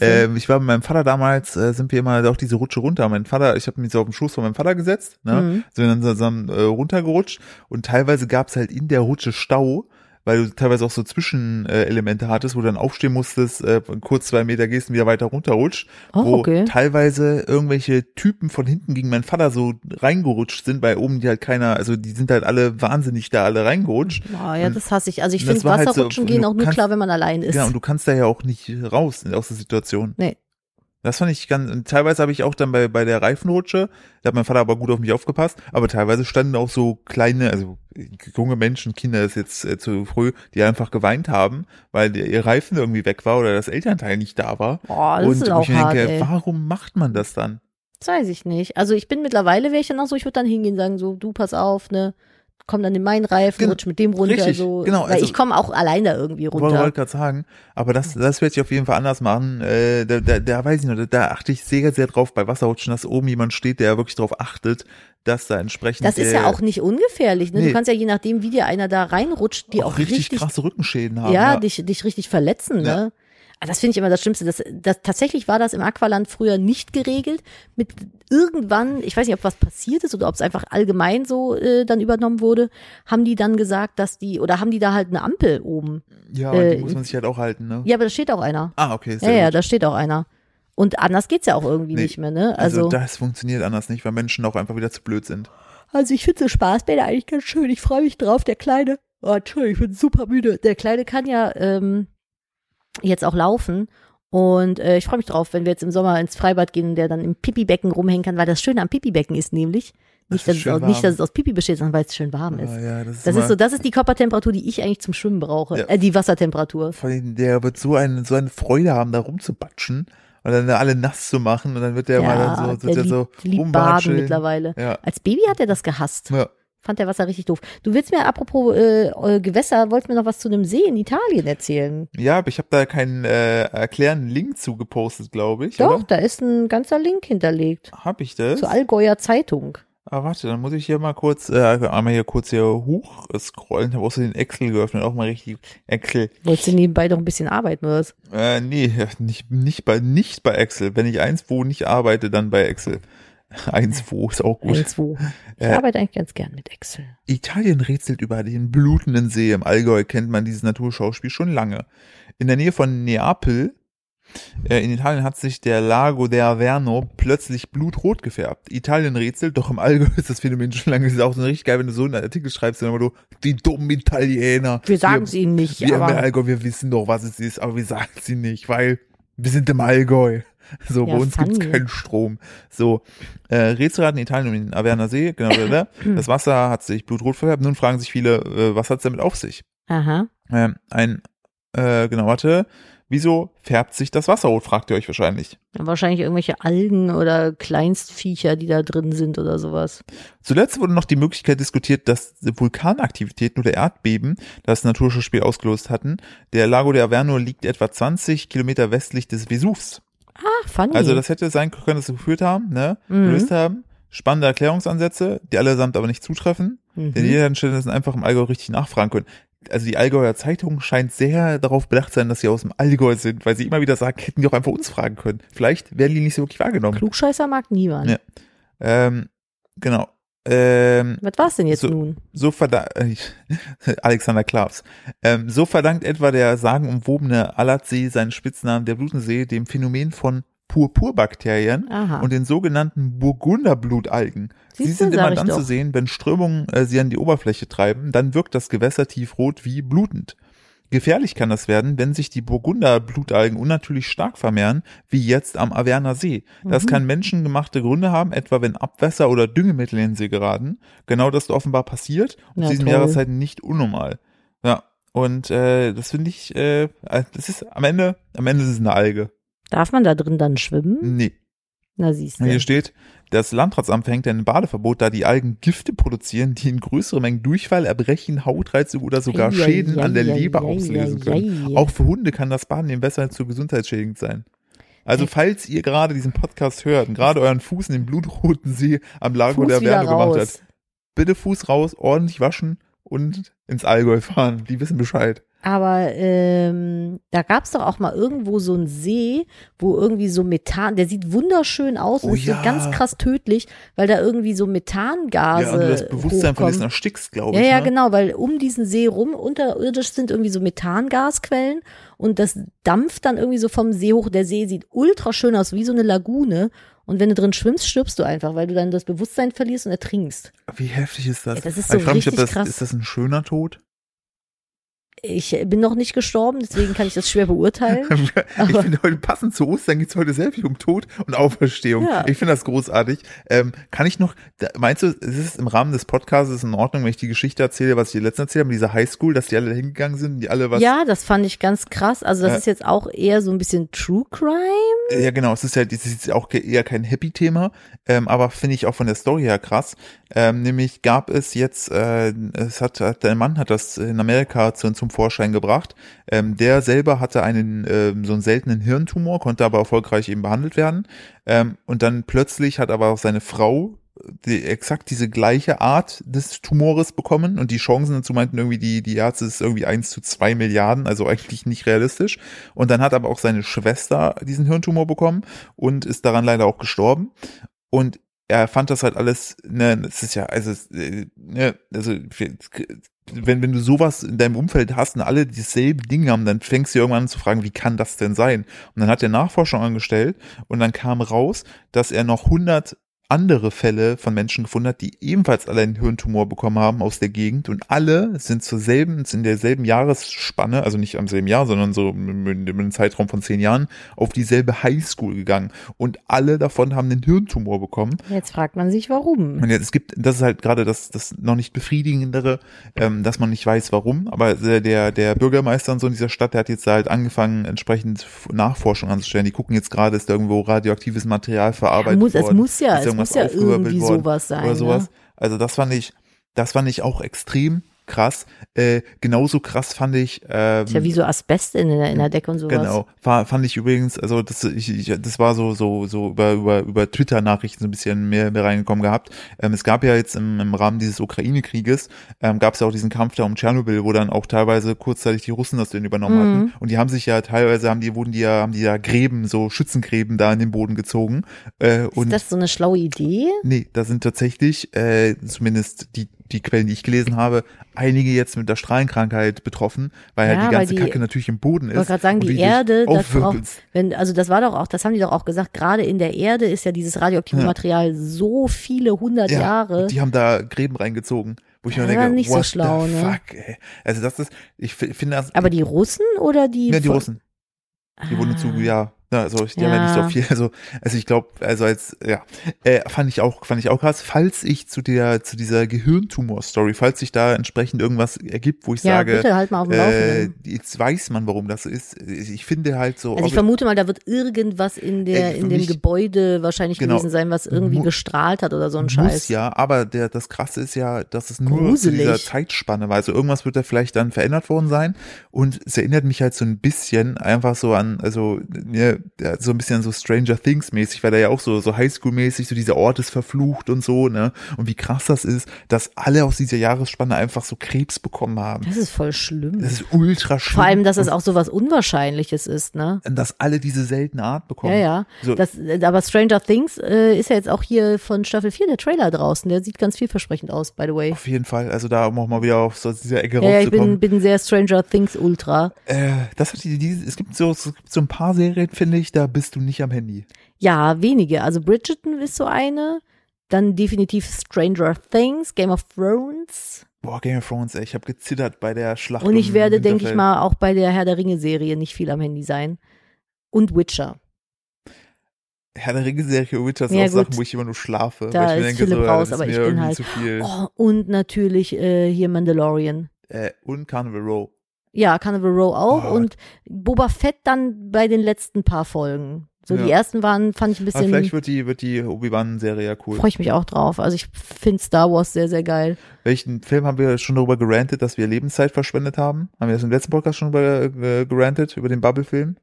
Ähm, ich war mit meinem Vater damals, äh, sind wir immer auch diese Rutsche runter. Mein Vater, ich habe mich so auf den Schoß von meinem Vater gesetzt, ne? Mhm. Sind dann zusammen äh, runtergerutscht und teilweise gab's halt in der Rutsche Stau, weil du teilweise auch so Zwischenelemente Elemente hattest, wo du dann aufstehen musstest, äh, kurz zwei Meter gehst und wieder weiter runterrutscht. Oh, wo okay. teilweise irgendwelche Typen von hinten gegen meinen Vater so reingerutscht sind, weil oben die halt keiner, also die sind halt alle wahnsinnig da alle reingerutscht. Ah, ja, das hasse ich. Also ich finde, war halt so, Wasserrutschen gehen auch nur kannst- klar, wenn man allein ist. Genau, und du kannst da ja auch nicht raus aus der Situation. Nee. Das fand ich ganz, und teilweise habe ich auch dann bei, bei der Reifenrutsche, da hat mein Vater aber gut auf mich aufgepasst, aber teilweise standen auch so kleine, also junge Menschen, Kinder ist jetzt äh, zu früh, die einfach geweint haben, weil der, ihr Reifen irgendwie weg war oder das Elternteil nicht da war. Boah, das und ist auch ich hart, denke, ey. warum macht man das dann? Das weiß ich nicht. Also ich bin mittlerweile, wäre ich dann auch so, ich würde dann hingehen und sagen so, du pass auf, ne, komm dann in meinen Reifen, Genau. rutsch mit dem runter, Richtig, so. genau, Weil also- ich komme auch allein da irgendwie Ich wollte runter. gerade sagen, aber das, das werde ich auf jeden Fall anders machen. Äh, da, da, da weiß ich noch, da, da achte ich sehr, sehr drauf bei Wasserrutschen, dass oben jemand steht, der wirklich drauf achtet, dass da entsprechend Das ist äh, ja auch nicht ungefährlich, ne? Nee. Du kannst ja je nachdem, wie dir einer da reinrutscht, die auch, richtig, richtig, krasse Rückenschäden haben. ja, dich, dich richtig verletzen, Ja. ne? Ah, Das finde ich immer das Schlimmste. Das, das, tatsächlich war das im Aqualand früher nicht geregelt. Mit irgendwann, ich weiß nicht, ob was passiert ist oder ob es einfach allgemein so äh, dann übernommen wurde, haben die dann gesagt, dass die, oder haben die da halt eine Ampel oben. Ja, Äh, die muss man sich halt auch halten, ne? Ja, aber da steht auch einer. Ah, okay, Ja, sehr ja, gut. da steht auch einer. Und anders geht's ja auch irgendwie Nee. nicht mehr, ne? Also, Also, das funktioniert anders nicht, weil Menschen auch einfach wieder zu blöd sind. also ich finde so Spaßbäder eigentlich ganz schön. Ich freue mich drauf. Der Kleine, oh, Entschuldigung, ich bin super müde. Der Kleine kann ja ähm, jetzt auch laufen. Und äh, ich freue mich drauf, wenn wir jetzt im Sommer ins Freibad gehen und der dann im Pipi-Becken rumhängen kann, weil das Schöne am Pipi-Becken ist nämlich, nicht, ist dass, es, aus, nicht, dass es aus Pipi besteht, sondern weil es schön warm ist. Ah, ja, das ist, Das ist so, das ist die Körpertemperatur, die ich eigentlich zum Schwimmen brauche. Ja. Äh, die Wassertemperatur. vor allem, der wird so eine, so eine Freude haben, da rumzubatschen und dann alle nass zu machen und dann wird der mal dann so, der wird der liebt, so liebt Baden mittlerweile. Ja. Als Baby hat er das gehasst. Ja. Fand der Wasser richtig doof. Du willst mir apropos äh, äh, Gewässer, wolltest mir noch was zu einem See in Italien erzählen? Ja, aber ich habe da keinen äh, erklärenden Link zu gepostet, glaube ich. Doch, oder? da ist ein ganzer Link hinterlegt. Hab ich das? Zur Allgäuer Zeitung. Ah, warte, dann muss ich hier mal kurz, äh, einmal hier kurz hier hoch scrollen. Ich habe auch so den Excel geöffnet, auch mal richtig Excel. Wolltest du nebenbei doch ein bisschen arbeiten, oder was? Äh, nee, nicht, nicht bei, nicht bei Excel. Wenn ich eins wo nicht arbeite, dann bei Excel. Eins wo ist auch gut. Eins wo. Ich äh, arbeite eigentlich ganz gern mit Excel. Italien rätselt über den blutenden See. Im Allgäu kennt man dieses Naturschauspiel schon lange. In der Nähe von Neapel äh, in Italien hat sich der Lago del Averno plötzlich blutrot gefärbt. Italien rätselt, doch im Allgäu ist das Phänomen schon lange. Das ist auch so richtig geil, wenn du so einen Artikel schreibst, dann immer du, die dummen Italiener. Wir sagen es ihnen nicht. Wir aber im Allgäu, wir wissen doch, was es ist, aber wir sagen es ihnen nicht, weil wir sind im Allgäu. So, ja, bei uns gibt's keinen Strom. So, äh, Rätselraten in Italien um den Averna See, genau, das Wasser hat sich blutrot verfärbt. Nun fragen sich viele, äh, was hat's damit auf sich? Aha. Ähm, ein, äh, genau, warte, Wieso färbt sich das Wasser rot, fragt ihr euch wahrscheinlich. Ja, wahrscheinlich irgendwelche Algen oder Kleinstviecher, die da drin sind oder sowas. Zuletzt wurde noch die Möglichkeit diskutiert, dass Vulkanaktivitäten oder Erdbeben das Naturschauspiel ausgelöst hatten. Der Lago de Averno liegt etwa 20 Kilometer westlich des Vesuvs. Ah, funny. Also das hätte sein können, dass sie geführt haben, ne, mhm. gelöst haben. Spannende Erklärungsansätze, die allesamt aber nicht zutreffen. Mhm. Denn jeder Stelle sind einfach im Allgäu richtig nachfragen können also die Allgäuer Zeitung scheint sehr darauf bedacht sein, dass sie aus dem Allgäu sind, weil sie immer wieder sagen, hätten die auch einfach uns fragen können. Vielleicht werden die nicht so wirklich wahrgenommen. Klugscheißer mag niemand. Ja. Ähm, genau. Ähm, Was war's denn jetzt so, nun? So verdankt, Alexander Klaas. Ähm, so verdankt etwa der sagenumwobene Alatsee seinen Spitznamen der Blutensee dem Phänomen von Purpurbakterien Aha. und den sogenannten Burgunderblutalgen. Sie sind immer dann zu sehen, wenn Strömungen äh, sie an die Oberfläche treiben, dann wirkt das Gewässer tiefrot wie blutend. Gefährlich kann das werden, wenn sich die Burgunderblutalgen unnatürlich stark vermehren, wie jetzt am Averner See. Das mhm. kann menschengemachte Gründe haben, etwa wenn Abwässer oder Düngemittel in den See geraten. Genau das offenbar passiert und ja, diesen Jahreszeiten nicht unnormal. Ja, und äh, das finde ich, äh, das ist am Ende, am Ende ist es eine Alge. Darf man da drin dann schwimmen? Nee. Na siehst du. Hier steht, das Landratsamt verhängt ein Badeverbot, da die Algen Gifte produzieren, die in größeren Mengen Durchfall, Erbrechen, Hautreizung oder sogar ei, Schäden ei, an der ei, Leber auslösen können. Auch für Hunde kann das Baden im Wasser zu gesundheitsschädigend sein. Also falls ihr gerade diesen Podcast hört und gerade euren Fuß in den blutroten See am Lago Fuß der Wärme gemacht habt, bitte Fuß raus, ordentlich waschen und ins Allgäu fahren. Die wissen Bescheid. Aber ähm, da gab es doch auch mal irgendwo so einen See, wo irgendwie so Methan, der sieht wunderschön aus oh, und ist ja. ganz krass tödlich, weil da irgendwie so Methangase. Ja, und du das Bewusstsein von diesen erstickst, glaube ich. Ja, ja, ne? genau, weil um diesen See rum unterirdisch sind irgendwie so Methangasquellen und das dampft dann irgendwie so vom See hoch. Der See sieht ultra schön aus, wie so eine Lagune. Und wenn du drin schwimmst, stirbst du einfach, weil du dann das Bewusstsein verlierst und ertrinkst. Wie heftig ist das? Ja, das ist so ich frage mich, ob das, krass. ist das ein schöner Tod? Ich bin noch nicht gestorben, deswegen kann ich das schwer beurteilen. ich finde heute passend zu Ostern geht es heute sehr viel um Tod und Auferstehung. Ja. Ich finde das großartig. Ähm, kann ich noch, meinst du, ist es im Rahmen des Podcasts in Ordnung, wenn ich die Geschichte erzähle, was ich dir letztens erzählt habe, diese Highschool, dass die alle hingegangen sind, die alle was. Ja, das fand ich ganz krass. Also das ja. ist jetzt auch eher so ein bisschen True Crime. Ja, genau. Es ist ja, es ist auch eher kein Happy-Thema, ähm, aber finde ich auch von der Story her krass. Ähm, nämlich gab es jetzt, äh, es hat, hat der Mann hat das in Amerika zu, zum Vorschein gebracht. Ähm, der selber hatte einen ähm, so einen seltenen Hirntumor, konnte aber erfolgreich eben behandelt werden. Ähm, und dann plötzlich hat aber auch seine Frau die, exakt diese gleiche Art des Tumores bekommen und die Chancen dazu meinten irgendwie, die, die Ärzte ist irgendwie eins zu zwei Milliarden, also eigentlich nicht realistisch. Und dann hat aber auch seine Schwester diesen Hirntumor bekommen und ist daran leider auch gestorben. Und er fand das halt alles, ne, es ist ja, also, ne, also, wenn, wenn du sowas in deinem Umfeld hast und alle dieselben Dinge haben, dann fängst du irgendwann an zu fragen, wie kann das denn sein? Und dann hat er Nachforschung angestellt und dann kam raus, dass er noch 100 andere Fälle von Menschen gefunden hat, die ebenfalls alle einen Hirntumor bekommen haben aus der Gegend und alle sind zur selben, in derselben Jahresspanne, also nicht am selben Jahr, sondern so in einem Zeitraum von zehn Jahren auf dieselbe Highschool gegangen und alle davon haben einen Hirntumor bekommen. Jetzt fragt man sich, warum. Und jetzt, es gibt, das ist halt gerade das, das noch nicht befriedigendere, ähm, dass man nicht weiß, warum, aber der, der Bürgermeister und so in dieser Stadt, der hat jetzt halt angefangen, entsprechend Nachforschung anzustellen. Die gucken jetzt gerade, ist da irgendwo radioaktives Material verarbeitet ja, muss, worden. Es muss ja, es muss ja irgendwie sowas sein. Oder sowas. Ne? Also das fand ich, das fand ich auch extrem krass. Äh, genauso krass fand ich. Ähm, Ist ja wie so Asbest in der, in der Decke und sowas. Genau, fand ich übrigens, also das, ich, ich, das war so so so über über über Twitter-Nachrichten so ein bisschen mehr, mehr reingekommen gehabt. Ähm, es gab ja jetzt im, im Rahmen dieses Ukraine-Krieges ähm, gab es ja auch diesen Kampf da um Tschernobyl, wo dann auch teilweise kurzzeitig die Russen das denn übernommen Mhm. hatten. Und die haben sich ja teilweise haben die wurden die ja haben die ja Gräben so Schützengräben da in den Boden gezogen. Äh, und Ist das so eine schlaue Idee? Nee, da sind tatsächlich, äh, zumindest die, die Quellen, die ich gelesen habe, einige jetzt mit der Strahlenkrankheit betroffen, weil Ja, halt die ganze die- Kacke natürlich im Boden ist. Ich wollte gerade sagen, die Erde, das aufwirbelst. wenn, also das war doch auch, das haben die doch auch gesagt, gerade in der Erde ist ja dieses radioaktive Ja. Material so viele hundert Ja, Jahre. die haben da Gräben reingezogen, wo ich mir denke, nicht so what schlau, the ne? fuck, ey. Also das ist, ich fi- finde das, Aber die Russen oder die? ja, die Russen, die wurden zu, Ah. ja, also ich, die haben ja nicht so Ja. viel, also, also ich glaube, also als, ja, äh, fand ich auch, fand ich auch krass, falls ich zu der, zu dieser Gehirntumor-Story, falls sich da entsprechend irgendwas ergibt, wo ich Ja, sage, bitte halt mal auf dem äh, jetzt weiß man, warum das so ist. Ich finde halt so, Also ich vermute mal, da wird irgendwas in der, für in dem mich- Gebäude wahrscheinlich Genau. gewesen sein, was irgendwie gestrahlt hat oder so ein muss Scheiß. ja, aber der, das Krasse ist ja, dass es nur zu Gruselig. dieser Zeitspanne war. Also irgendwas wird da vielleicht dann verändert worden sein. Und es erinnert mich halt so ein bisschen einfach so an, also ja, ja, so ein bisschen so Stranger Things mäßig, weil da ja auch so, so Highschool-mäßig, so dieser Ort ist verflucht und so, ne? Und wie krass das ist, dass alle aus dieser Jahresspanne einfach so Krebs bekommen haben. Das ist voll schlimm. Das ist ultra schlimm. Vor allem, dass es auch so was Unwahrscheinliches ist, ne? dass alle diese seltene Art bekommen. Ja, ja. So, Das, äh, aber Stranger Things äh, ist ja jetzt auch hier von Staffel 4 der Trailer draußen. Der sieht ganz vielversprechend aus, by the way. auf jeden Fall. Also da um auch mal wieder auf so dieser Ecke Ja, ja, ich rauszukommen. bin, bin sehr Stranger Things Ultra. Äh, das hat die, die, es gibt so, es gibt so ein paar Serien, finde ich, da bist du nicht am Handy. Ja, wenige. Also Bridgerton ist so eine. Dann definitiv Stranger Things, Game of Thrones. Boah, Game of Thrones, ey, ich habe gezittert bei der Schlacht. Und ich werde, denke ich mal, auch bei der Herr der Ringe-Serie nicht viel am Handy sein. Und Witcher. Herr der Ringe-Serie Witcher ist Ja, auch Sachen, gut. wo ich immer nur schlafe. Da weil ich mir ist denke, Philipp so, raus, aber mir ich bin halt- zu viel. Oh, und natürlich äh, hier Mandalorian. Äh, und Carnival Row. Ja, Carnival Row auch. Oh. Und Boba Fett dann bei den letzten paar Folgen. So die Ja. ersten waren, fand ich ein Aber vielleicht bisschen, wird die, wird die Obi-Wan-Serie ja cool. freue ich mich auch drauf. Also ich finde Star Wars sehr, sehr geil. Welchen Film haben wir schon darüber gerantet, dass wir Lebenszeit verschwendet haben? Haben wir das im letzten Podcast schon über, äh, gerantet, über den Bubble-Film?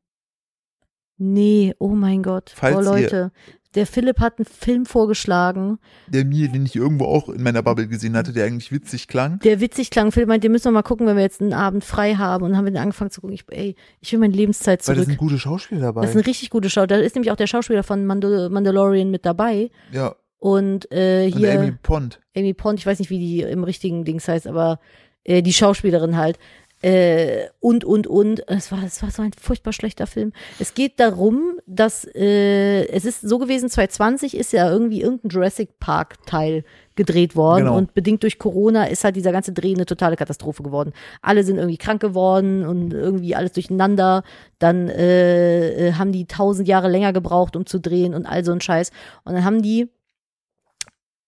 Nee, oh mein Gott. Falls oh ihr- Leute, der Philipp hat einen Film vorgeschlagen, Der mir, den ich irgendwo auch in meiner Bubble gesehen hatte, der eigentlich witzig klang. der witzig klang. Philipp meint, den müssen wir mal gucken, wenn wir jetzt einen Abend frei haben. Und dann haben wir den angefangen zu gucken. Ich, ey, ich will meine Lebenszeit Weil da zurück. sind gute Schauspieler dabei. Das ist ein richtig gute Schauspieler. Da ist nämlich auch der Schauspieler von Mandal Mandalorian mit dabei. ja, Und äh, und hier Amy Pond. Amy Pond, ich weiß nicht, wie die im richtigen Dings heißt, aber äh, die Schauspielerin halt. Äh, und, und, und. Es war, es war so ein furchtbar schlechter Film. Es geht darum, dass äh, es ist so gewesen, 2020 ist ja irgendwie irgendein Jurassic Park Teil gedreht worden Genau. und bedingt durch Corona ist halt dieser ganze Dreh eine totale Katastrophe geworden. Alle sind irgendwie krank geworden und irgendwie alles durcheinander. Dann äh, äh, haben die tausend Jahre länger gebraucht, um zu drehen und all so ein Scheiß. Und dann haben die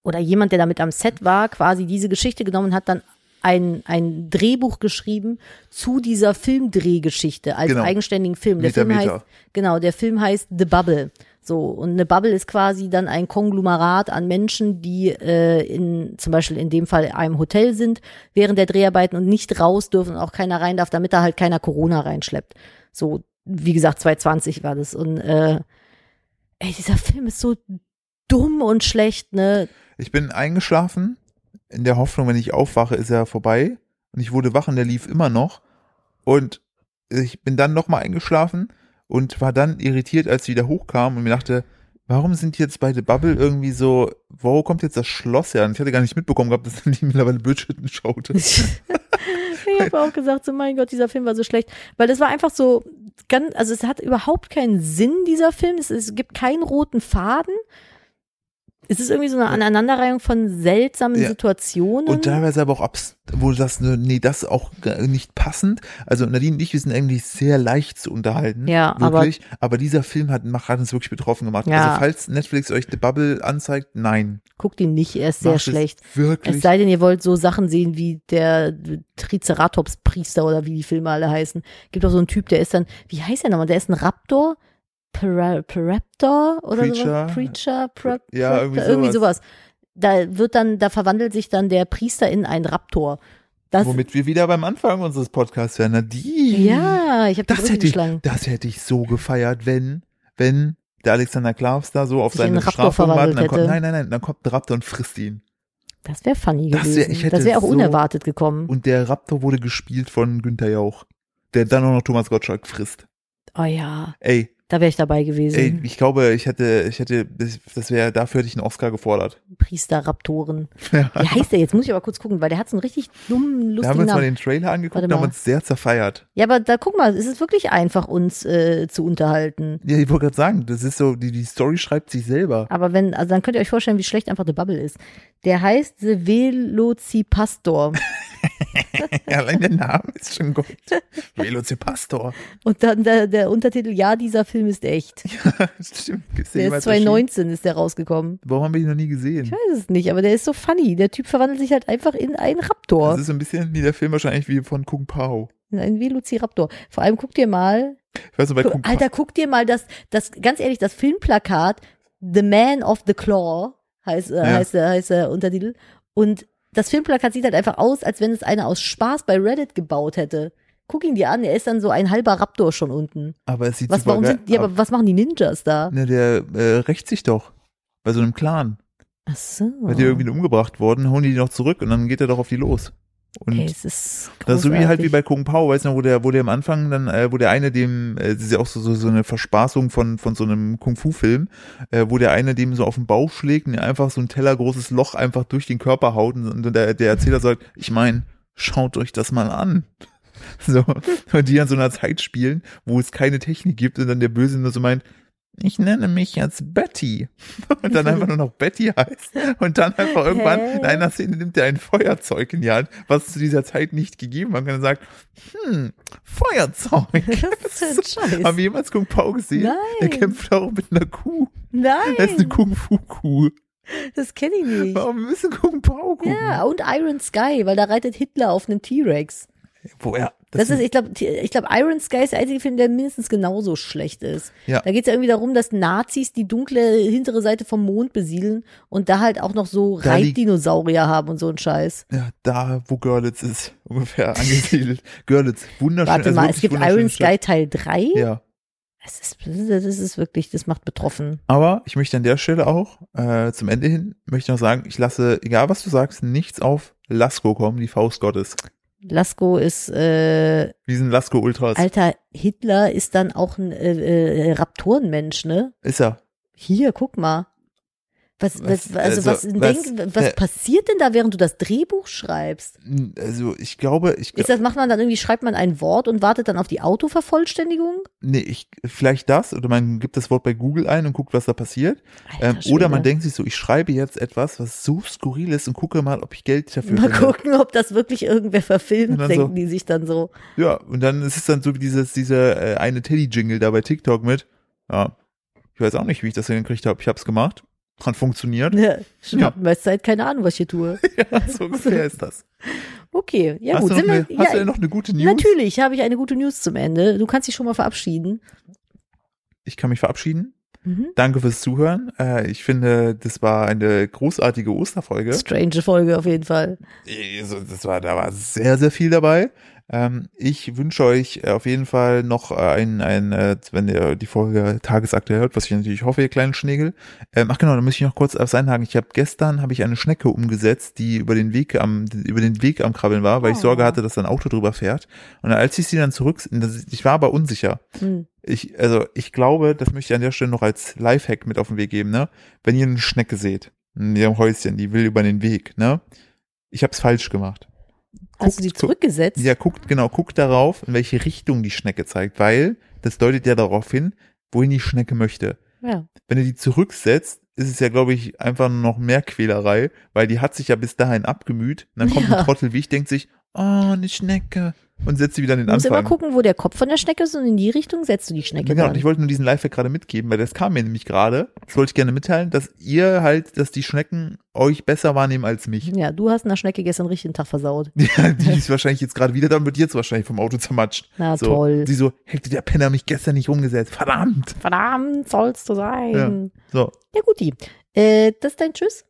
oder jemand, der damit am Set war, quasi diese Geschichte genommen und hat dann ein, ein Drehbuch geschrieben zu dieser Filmdrehgeschichte als Genau. eigenständigen Film. Der Meter, Film Meter. heißt, genau, der Film heißt The Bubble. So, und eine Bubble ist quasi dann ein Konglomerat an Menschen, die äh, in, zum Beispiel in dem Fall in einem Hotel sind, während der Dreharbeiten und nicht raus dürfen und auch keiner rein darf, damit da halt keiner Corona reinschleppt. So, wie gesagt, 2020 war das. Und äh, ey, dieser Film ist so dumm und schlecht, ne? Ich bin eingeschlafen, in der Hoffnung, wenn ich aufwache, ist er vorbei. Und ich wurde wach und der lief immer noch. Und ich bin dann nochmal eingeschlafen und war dann irritiert, als sie wieder hochkam und mir dachte, warum sind jetzt bei The Bubble irgendwie so, wo kommt jetzt das Schloss her? Und ich hatte gar nicht mitbekommen gehabt, dass die mittlerweile Bridgerton schaute. ich habe auch gesagt, so mein Gott, dieser Film war so schlecht, weil das war einfach so ganz, also es hat überhaupt keinen Sinn dieser Film. Es, es gibt keinen roten Faden. Es ist irgendwie so eine Aneinanderreihung von seltsamen Ja. Situationen. Und teilweise aber auch abs, wo du sagst, ne, nee, das auch nicht passend. Also Nadine und ich, wir sind eigentlich sehr leicht zu unterhalten. Ja, aber- wirklich. Aber, dieser Film hat, hat uns wirklich betroffen gemacht. Ja. Also falls Netflix euch The Bubble anzeigt, nein. Guckt ihn nicht, er ist sehr Macht es schlecht. Es Wirklich. sei denn, ihr wollt so Sachen sehen wie der Triceratops-Priester oder wie die Filme alle heißen. Gibt auch so einen Typ, der ist dann, wie heißt der nochmal? Der ist ein Raptor? Paraptor oder Preacher. sowas? Preacher? Pra Ja, irgendwie irgendwie sowas. sowas. da wird dann, da verwandelt sich dann der Priester in einen Raptor. Das, Womit wir wieder beim Anfang unseres Podcasts wären. Na, die. ja, ich habe das hätte, ich, geschlagen. das hätte ich so gefeiert, wenn, wenn der Alexander Klavs da so auf Sich in seine Strafung wartet. Dann kommt, hätte. nein, nein, nein, dann kommt ein Raptor und frisst ihn. Das wäre funny Das wär- gewesen. das wäre auch so- unerwartet gekommen. Und der Raptor wurde gespielt von Günther Jauch, der dann auch noch Thomas Gottschalk frisst. Oh ja, Ey, da wäre ich dabei gewesen. ey, ich glaube, ich hätte, ich hätte, das, wäre, dafür hätte ich einen Oscar gefordert. Priester-Raptoren. Ja. Wie heißt der jetzt? Muss ich aber kurz gucken, weil der hat so einen richtig dummen, Da haben lustigen wir uns mal den Trailer angeguckt und haben uns sehr zerfeiert. Ja, aber da guck mal, es ist wirklich einfach, uns äh, zu unterhalten. Ja, ich wollte gerade sagen, das ist so, die, die Story schreibt sich selber. Aber wenn, also dann könnt ihr euch vorstellen, wie schlecht einfach The Bubble ist. Der heißt The Velocipastor. Ja, allein der Name ist schon gut. Velocipastor. Und dann der, der Untertitel, ja, dieser Film ist echt. Stimmt. Gibt's den Der ist 2019 ist der rausgekommen. Warum haben wir ihn noch nie gesehen? Ich weiß es nicht, aber der ist so funny. Der Typ verwandelt sich halt einfach in einen Raptor. Das ist so ein bisschen wie der Film wahrscheinlich wie von Kung Pao. In einen Velociraptor. Vor allem guck dir mal, Ich weiß noch, bei Kung. Alter, guck dir mal das, das, ganz ehrlich, das Filmplakat The Man of the Claw heißt, äh, Ja. heißt, heißt der Untertitel. Und das Filmplakat sieht halt einfach aus, als wenn es einer aus Spaß bei Reddit gebaut hätte. Guck ihn dir an, er ist dann so ein halber Raptor schon unten. Aber es sieht Was, super warum sind, ja, aber was machen die Ninjas da? Ne, der äh, rächt sich doch. Bei so einem Clan. Ach so. Weil die irgendwie umgebracht worden, holen die die noch zurück und dann geht er doch auf die los. Und Ey, es ist das ist so wie halt wie bei Kung Pao, weißt du, wo der, wo der am Anfang dann, äh, wo der eine dem, äh, das ist ja auch so, so, so eine Verspaßung von, von so einem Kung-Fu-Film, äh, wo der eine dem so auf den Bauch schlägt und einfach so ein tellergroßes Loch einfach durch den Körper haut und, und der, der Erzähler sagt, ich meine, schaut euch das mal an. So, und die an so einer Zeit spielen, wo es keine Technik gibt und dann der Böse nur so meint, ich nenne mich jetzt Betty. Und dann einfach nur noch Betty heißt. Und dann einfach irgendwann Hä? in einer Szene nimmt er ein Feuerzeug in die Hand, was zu dieser Zeit nicht gegeben hat. Und dann sagt, hm, Feuerzeug. Scheiß. Haben wir jemals Kung Pao gesehen? Nein. Er kämpft auch mit einer Kuh. Nein, Das ist eine Kung-Fu-Kuh. das kenne ich nicht. Warum müssen Kung Pao gucken? Ja, und Iron Sky, weil da reitet Hitler auf einem T-Rex. Woher? Das, ist, ich glaube, ich glaube, Iron Sky ist der einzige Film, der mindestens genauso schlecht ist. Ja. Da geht es ja irgendwie darum, dass Nazis die dunkle hintere Seite vom Mond besiedeln und da halt auch noch so Reitdinosaurier haben und so ein Scheiß. ja, da, wo Görlitz ist, ungefähr angesiedelt. Görlitz, wunderschön. Warte also mal, es gibt Iron Stadt. Sky Teil 3? Ja. Das ist, das ist wirklich, das macht betroffen. Aber ich möchte an der Stelle auch äh, zum Ende hin, möchte ich noch sagen, ich lasse, egal was du sagst, nichts auf Lasko kommen, die Faust Gottes. Lasko ist, äh, Wir sind Lasko Ultras. Alter, Hitler ist dann auch ein äh, äh, Raptorenmensch, ne? Ist er. Hier, guck mal. Was, Was- also, also, was, was- denk, was äh, passiert denn da, während du das Drehbuch schreibst? Also ich glaube, ich, Ist das, macht man dann irgendwie, schreibt man ein Wort und wartet dann auf die Autovervollständigung? nee, ich, vielleicht das, oder man gibt das Wort bei Google ein und guckt, was da passiert. Ähm, oder man denkt sich so, ich schreibe jetzt etwas, was so skurril ist und gucke mal, ob ich Geld dafür Mal finde. gucken, ob das wirklich irgendwer verfilmt, denken so- die sich dann so. Ja, und dann ist es dann so wie dieses, dieser äh, eine Teddy-Jingle da bei TikTok mit, ja, ich weiß auch nicht, wie ich das hingekriegt habe. Ich habe es gemacht, hat funktioniert. Ne, Schnappenmesser, keine Ahnung, was ich hier tue. ja, so ungefähr ist das. Okay, ja hast gut. du Sind eine, wir, hast ja, du denn noch eine gute News? Natürlich habe ich eine gute News zum Ende. Du kannst dich schon mal verabschieden. Ich kann mich verabschieden. Mhm. Danke fürs Zuhören. Äh, ich finde, das war eine großartige Osterfolge. Strange Folge auf jeden Fall. Also, das war, da war sehr, sehr viel dabei. Ähm, ich wünsche euch äh, auf jeden Fall noch äh, ein, ein äh, wenn ihr die Folge tagesaktuell hört, was ich natürlich hoffe, ihr kleinen Schnegel. Ähm, ach genau, da muss ich noch kurz was einhaken. Ich habe gestern habe ich eine Schnecke umgesetzt, die über den Weg am über den Weg am Krabbeln war, weil ich Oh. Sorge hatte, dass da ein Auto drüber fährt. Und als ich sie dann zurück, ich war aber unsicher. Hm. Ich, also ich glaube, das möchte ich an der Stelle noch als Lifehack mit auf den Weg geben, ne? Wenn ihr eine Schnecke seht, in ihrem Häuschen, die will über den Weg, ne? Ich habe es falsch gemacht. Hast du die zurückgesetzt? Ja, guckt, genau, guckt darauf, in welche Richtung die Schnecke zeigt, weil das deutet ja darauf hin, wohin die Schnecke möchte. ja. Wenn ihr die zurücksetzt, ist es ja, glaube ich, einfach nur noch mehr Quälerei, weil die hat sich ja bis dahin abgemüht. Und dann kommt Ja. ein Trottel wie ich, denkt sich, oh, eine Schnecke. Und setzt sie wieder an den Du musst immer gucken, wo der Kopf von der Schnecke ist und in die Richtung setzt du die Schnecke Genau, und dann. ich wollte nur diesen Lifehack gerade mitgeben, weil das kam mir nämlich gerade. Das wollte ich gerne mitteilen, dass ihr halt, dass die Schnecken euch besser wahrnehmen als mich. Ja, du hast einer Schnecke gestern richtig den Tag versaut. Ja, die ist wahrscheinlich jetzt gerade wieder da und wird jetzt wahrscheinlich vom Auto zermatscht. Na so, toll. Sie so, hätte der Penner mich gestern nicht umgesetzt. Verdammt. Verdammt, sollst du sein. So, Ja, guti. Äh, das ist dein Tschüss.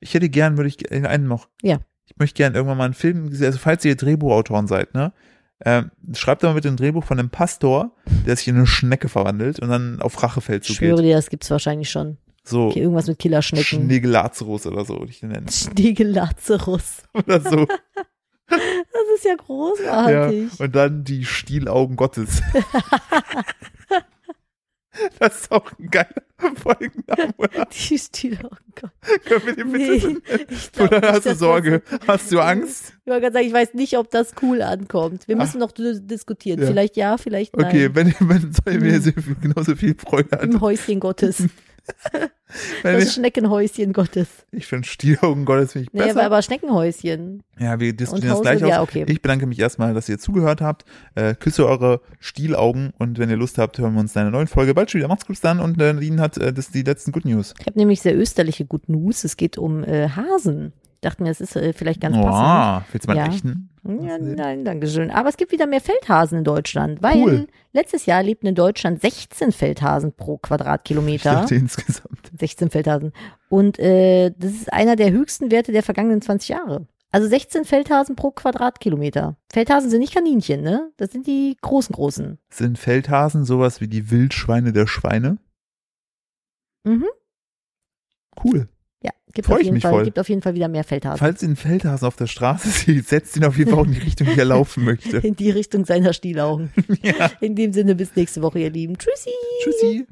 Ich hätte gern, würde ich, einen noch. Ja. Ich möchte gern irgendwann mal einen Film, also falls ihr Drehbuchautoren seid, ne, ähm, schreibt doch mal bitte ein Drehbuch von einem Pastor, der sich in eine Schnecke verwandelt und dann auf Rachefeld Ich schwöre dir, das gibt's wahrscheinlich schon. So Okay, irgendwas mit Killerschnecken. Schnegelazarus oder so, würde ich den nennen. Schnegelazarus. Oder so. Das ist ja ja. großartig. Und dann die Stielaugen Gottes. das ist auch ein geiler Folgenname? Die Stielaugen. Können wir den bitte Nee, so nicht, hast du Sorge? Hast du Angst? ich wollte gerade sagen, ich weiß nicht, ob das cool ankommt. Wir Ach. müssen noch d- diskutieren. Ja. Vielleicht ja, vielleicht nein. Okay, wenn, wenn soll mir Hm. viel- genauso viel Freude an. Im Häuschen Gottes. Das ich Schneckenhäuschen Gottes. ich finde Stielaugen Gottes finde ich Nee, besser. aber, aber Schneckenhäuschen. ja, wir diskutieren das gleich Hause- ja, aus. okay. Ich bedanke mich erstmal, dass ihr zugehört habt. Äh, küsse eure Stielaugen und wenn ihr Lust habt, hören wir uns in einer neuen Folge bald schon wieder. Macht's gut dann und äh, Nadine hat äh, das die letzten Good News. Ich habe nämlich sehr österliche Good News. Es geht um äh, Hasen. Dachte mir, das ist äh, vielleicht ganz passend. Oh, willst du mal Ja. echten? Ja, nein, danke schön. Aber es gibt wieder mehr Feldhasen in Deutschland, weil Cool. letztes Jahr lebten in Deutschland 16 Feldhasen pro Ich Quadratkilometer. dachte insgesamt. 16 Feldhasen. Und äh, das ist einer der höchsten Werte der vergangenen 20 Jahre. Also 16 Feldhasen pro Quadratkilometer. Feldhasen sind nicht Kaninchen, ne? Das sind die großen, großen. Sind Feldhasen sowas wie die Wildschweine der Schweine? Mhm. Cool. Ja, gibt auf, jeden Fall, gibt auf jeden Fall wieder mehr Feldhasen. Falls ihr einen Feldhasen auf der Straße seht, setzt ihn auf jeden Fall auch in die Richtung, die er laufen möchte. In die Richtung seiner Stielaugen. ja. In dem Sinne, bis nächste Woche, ihr Lieben. Tschüssi. Tschüssi.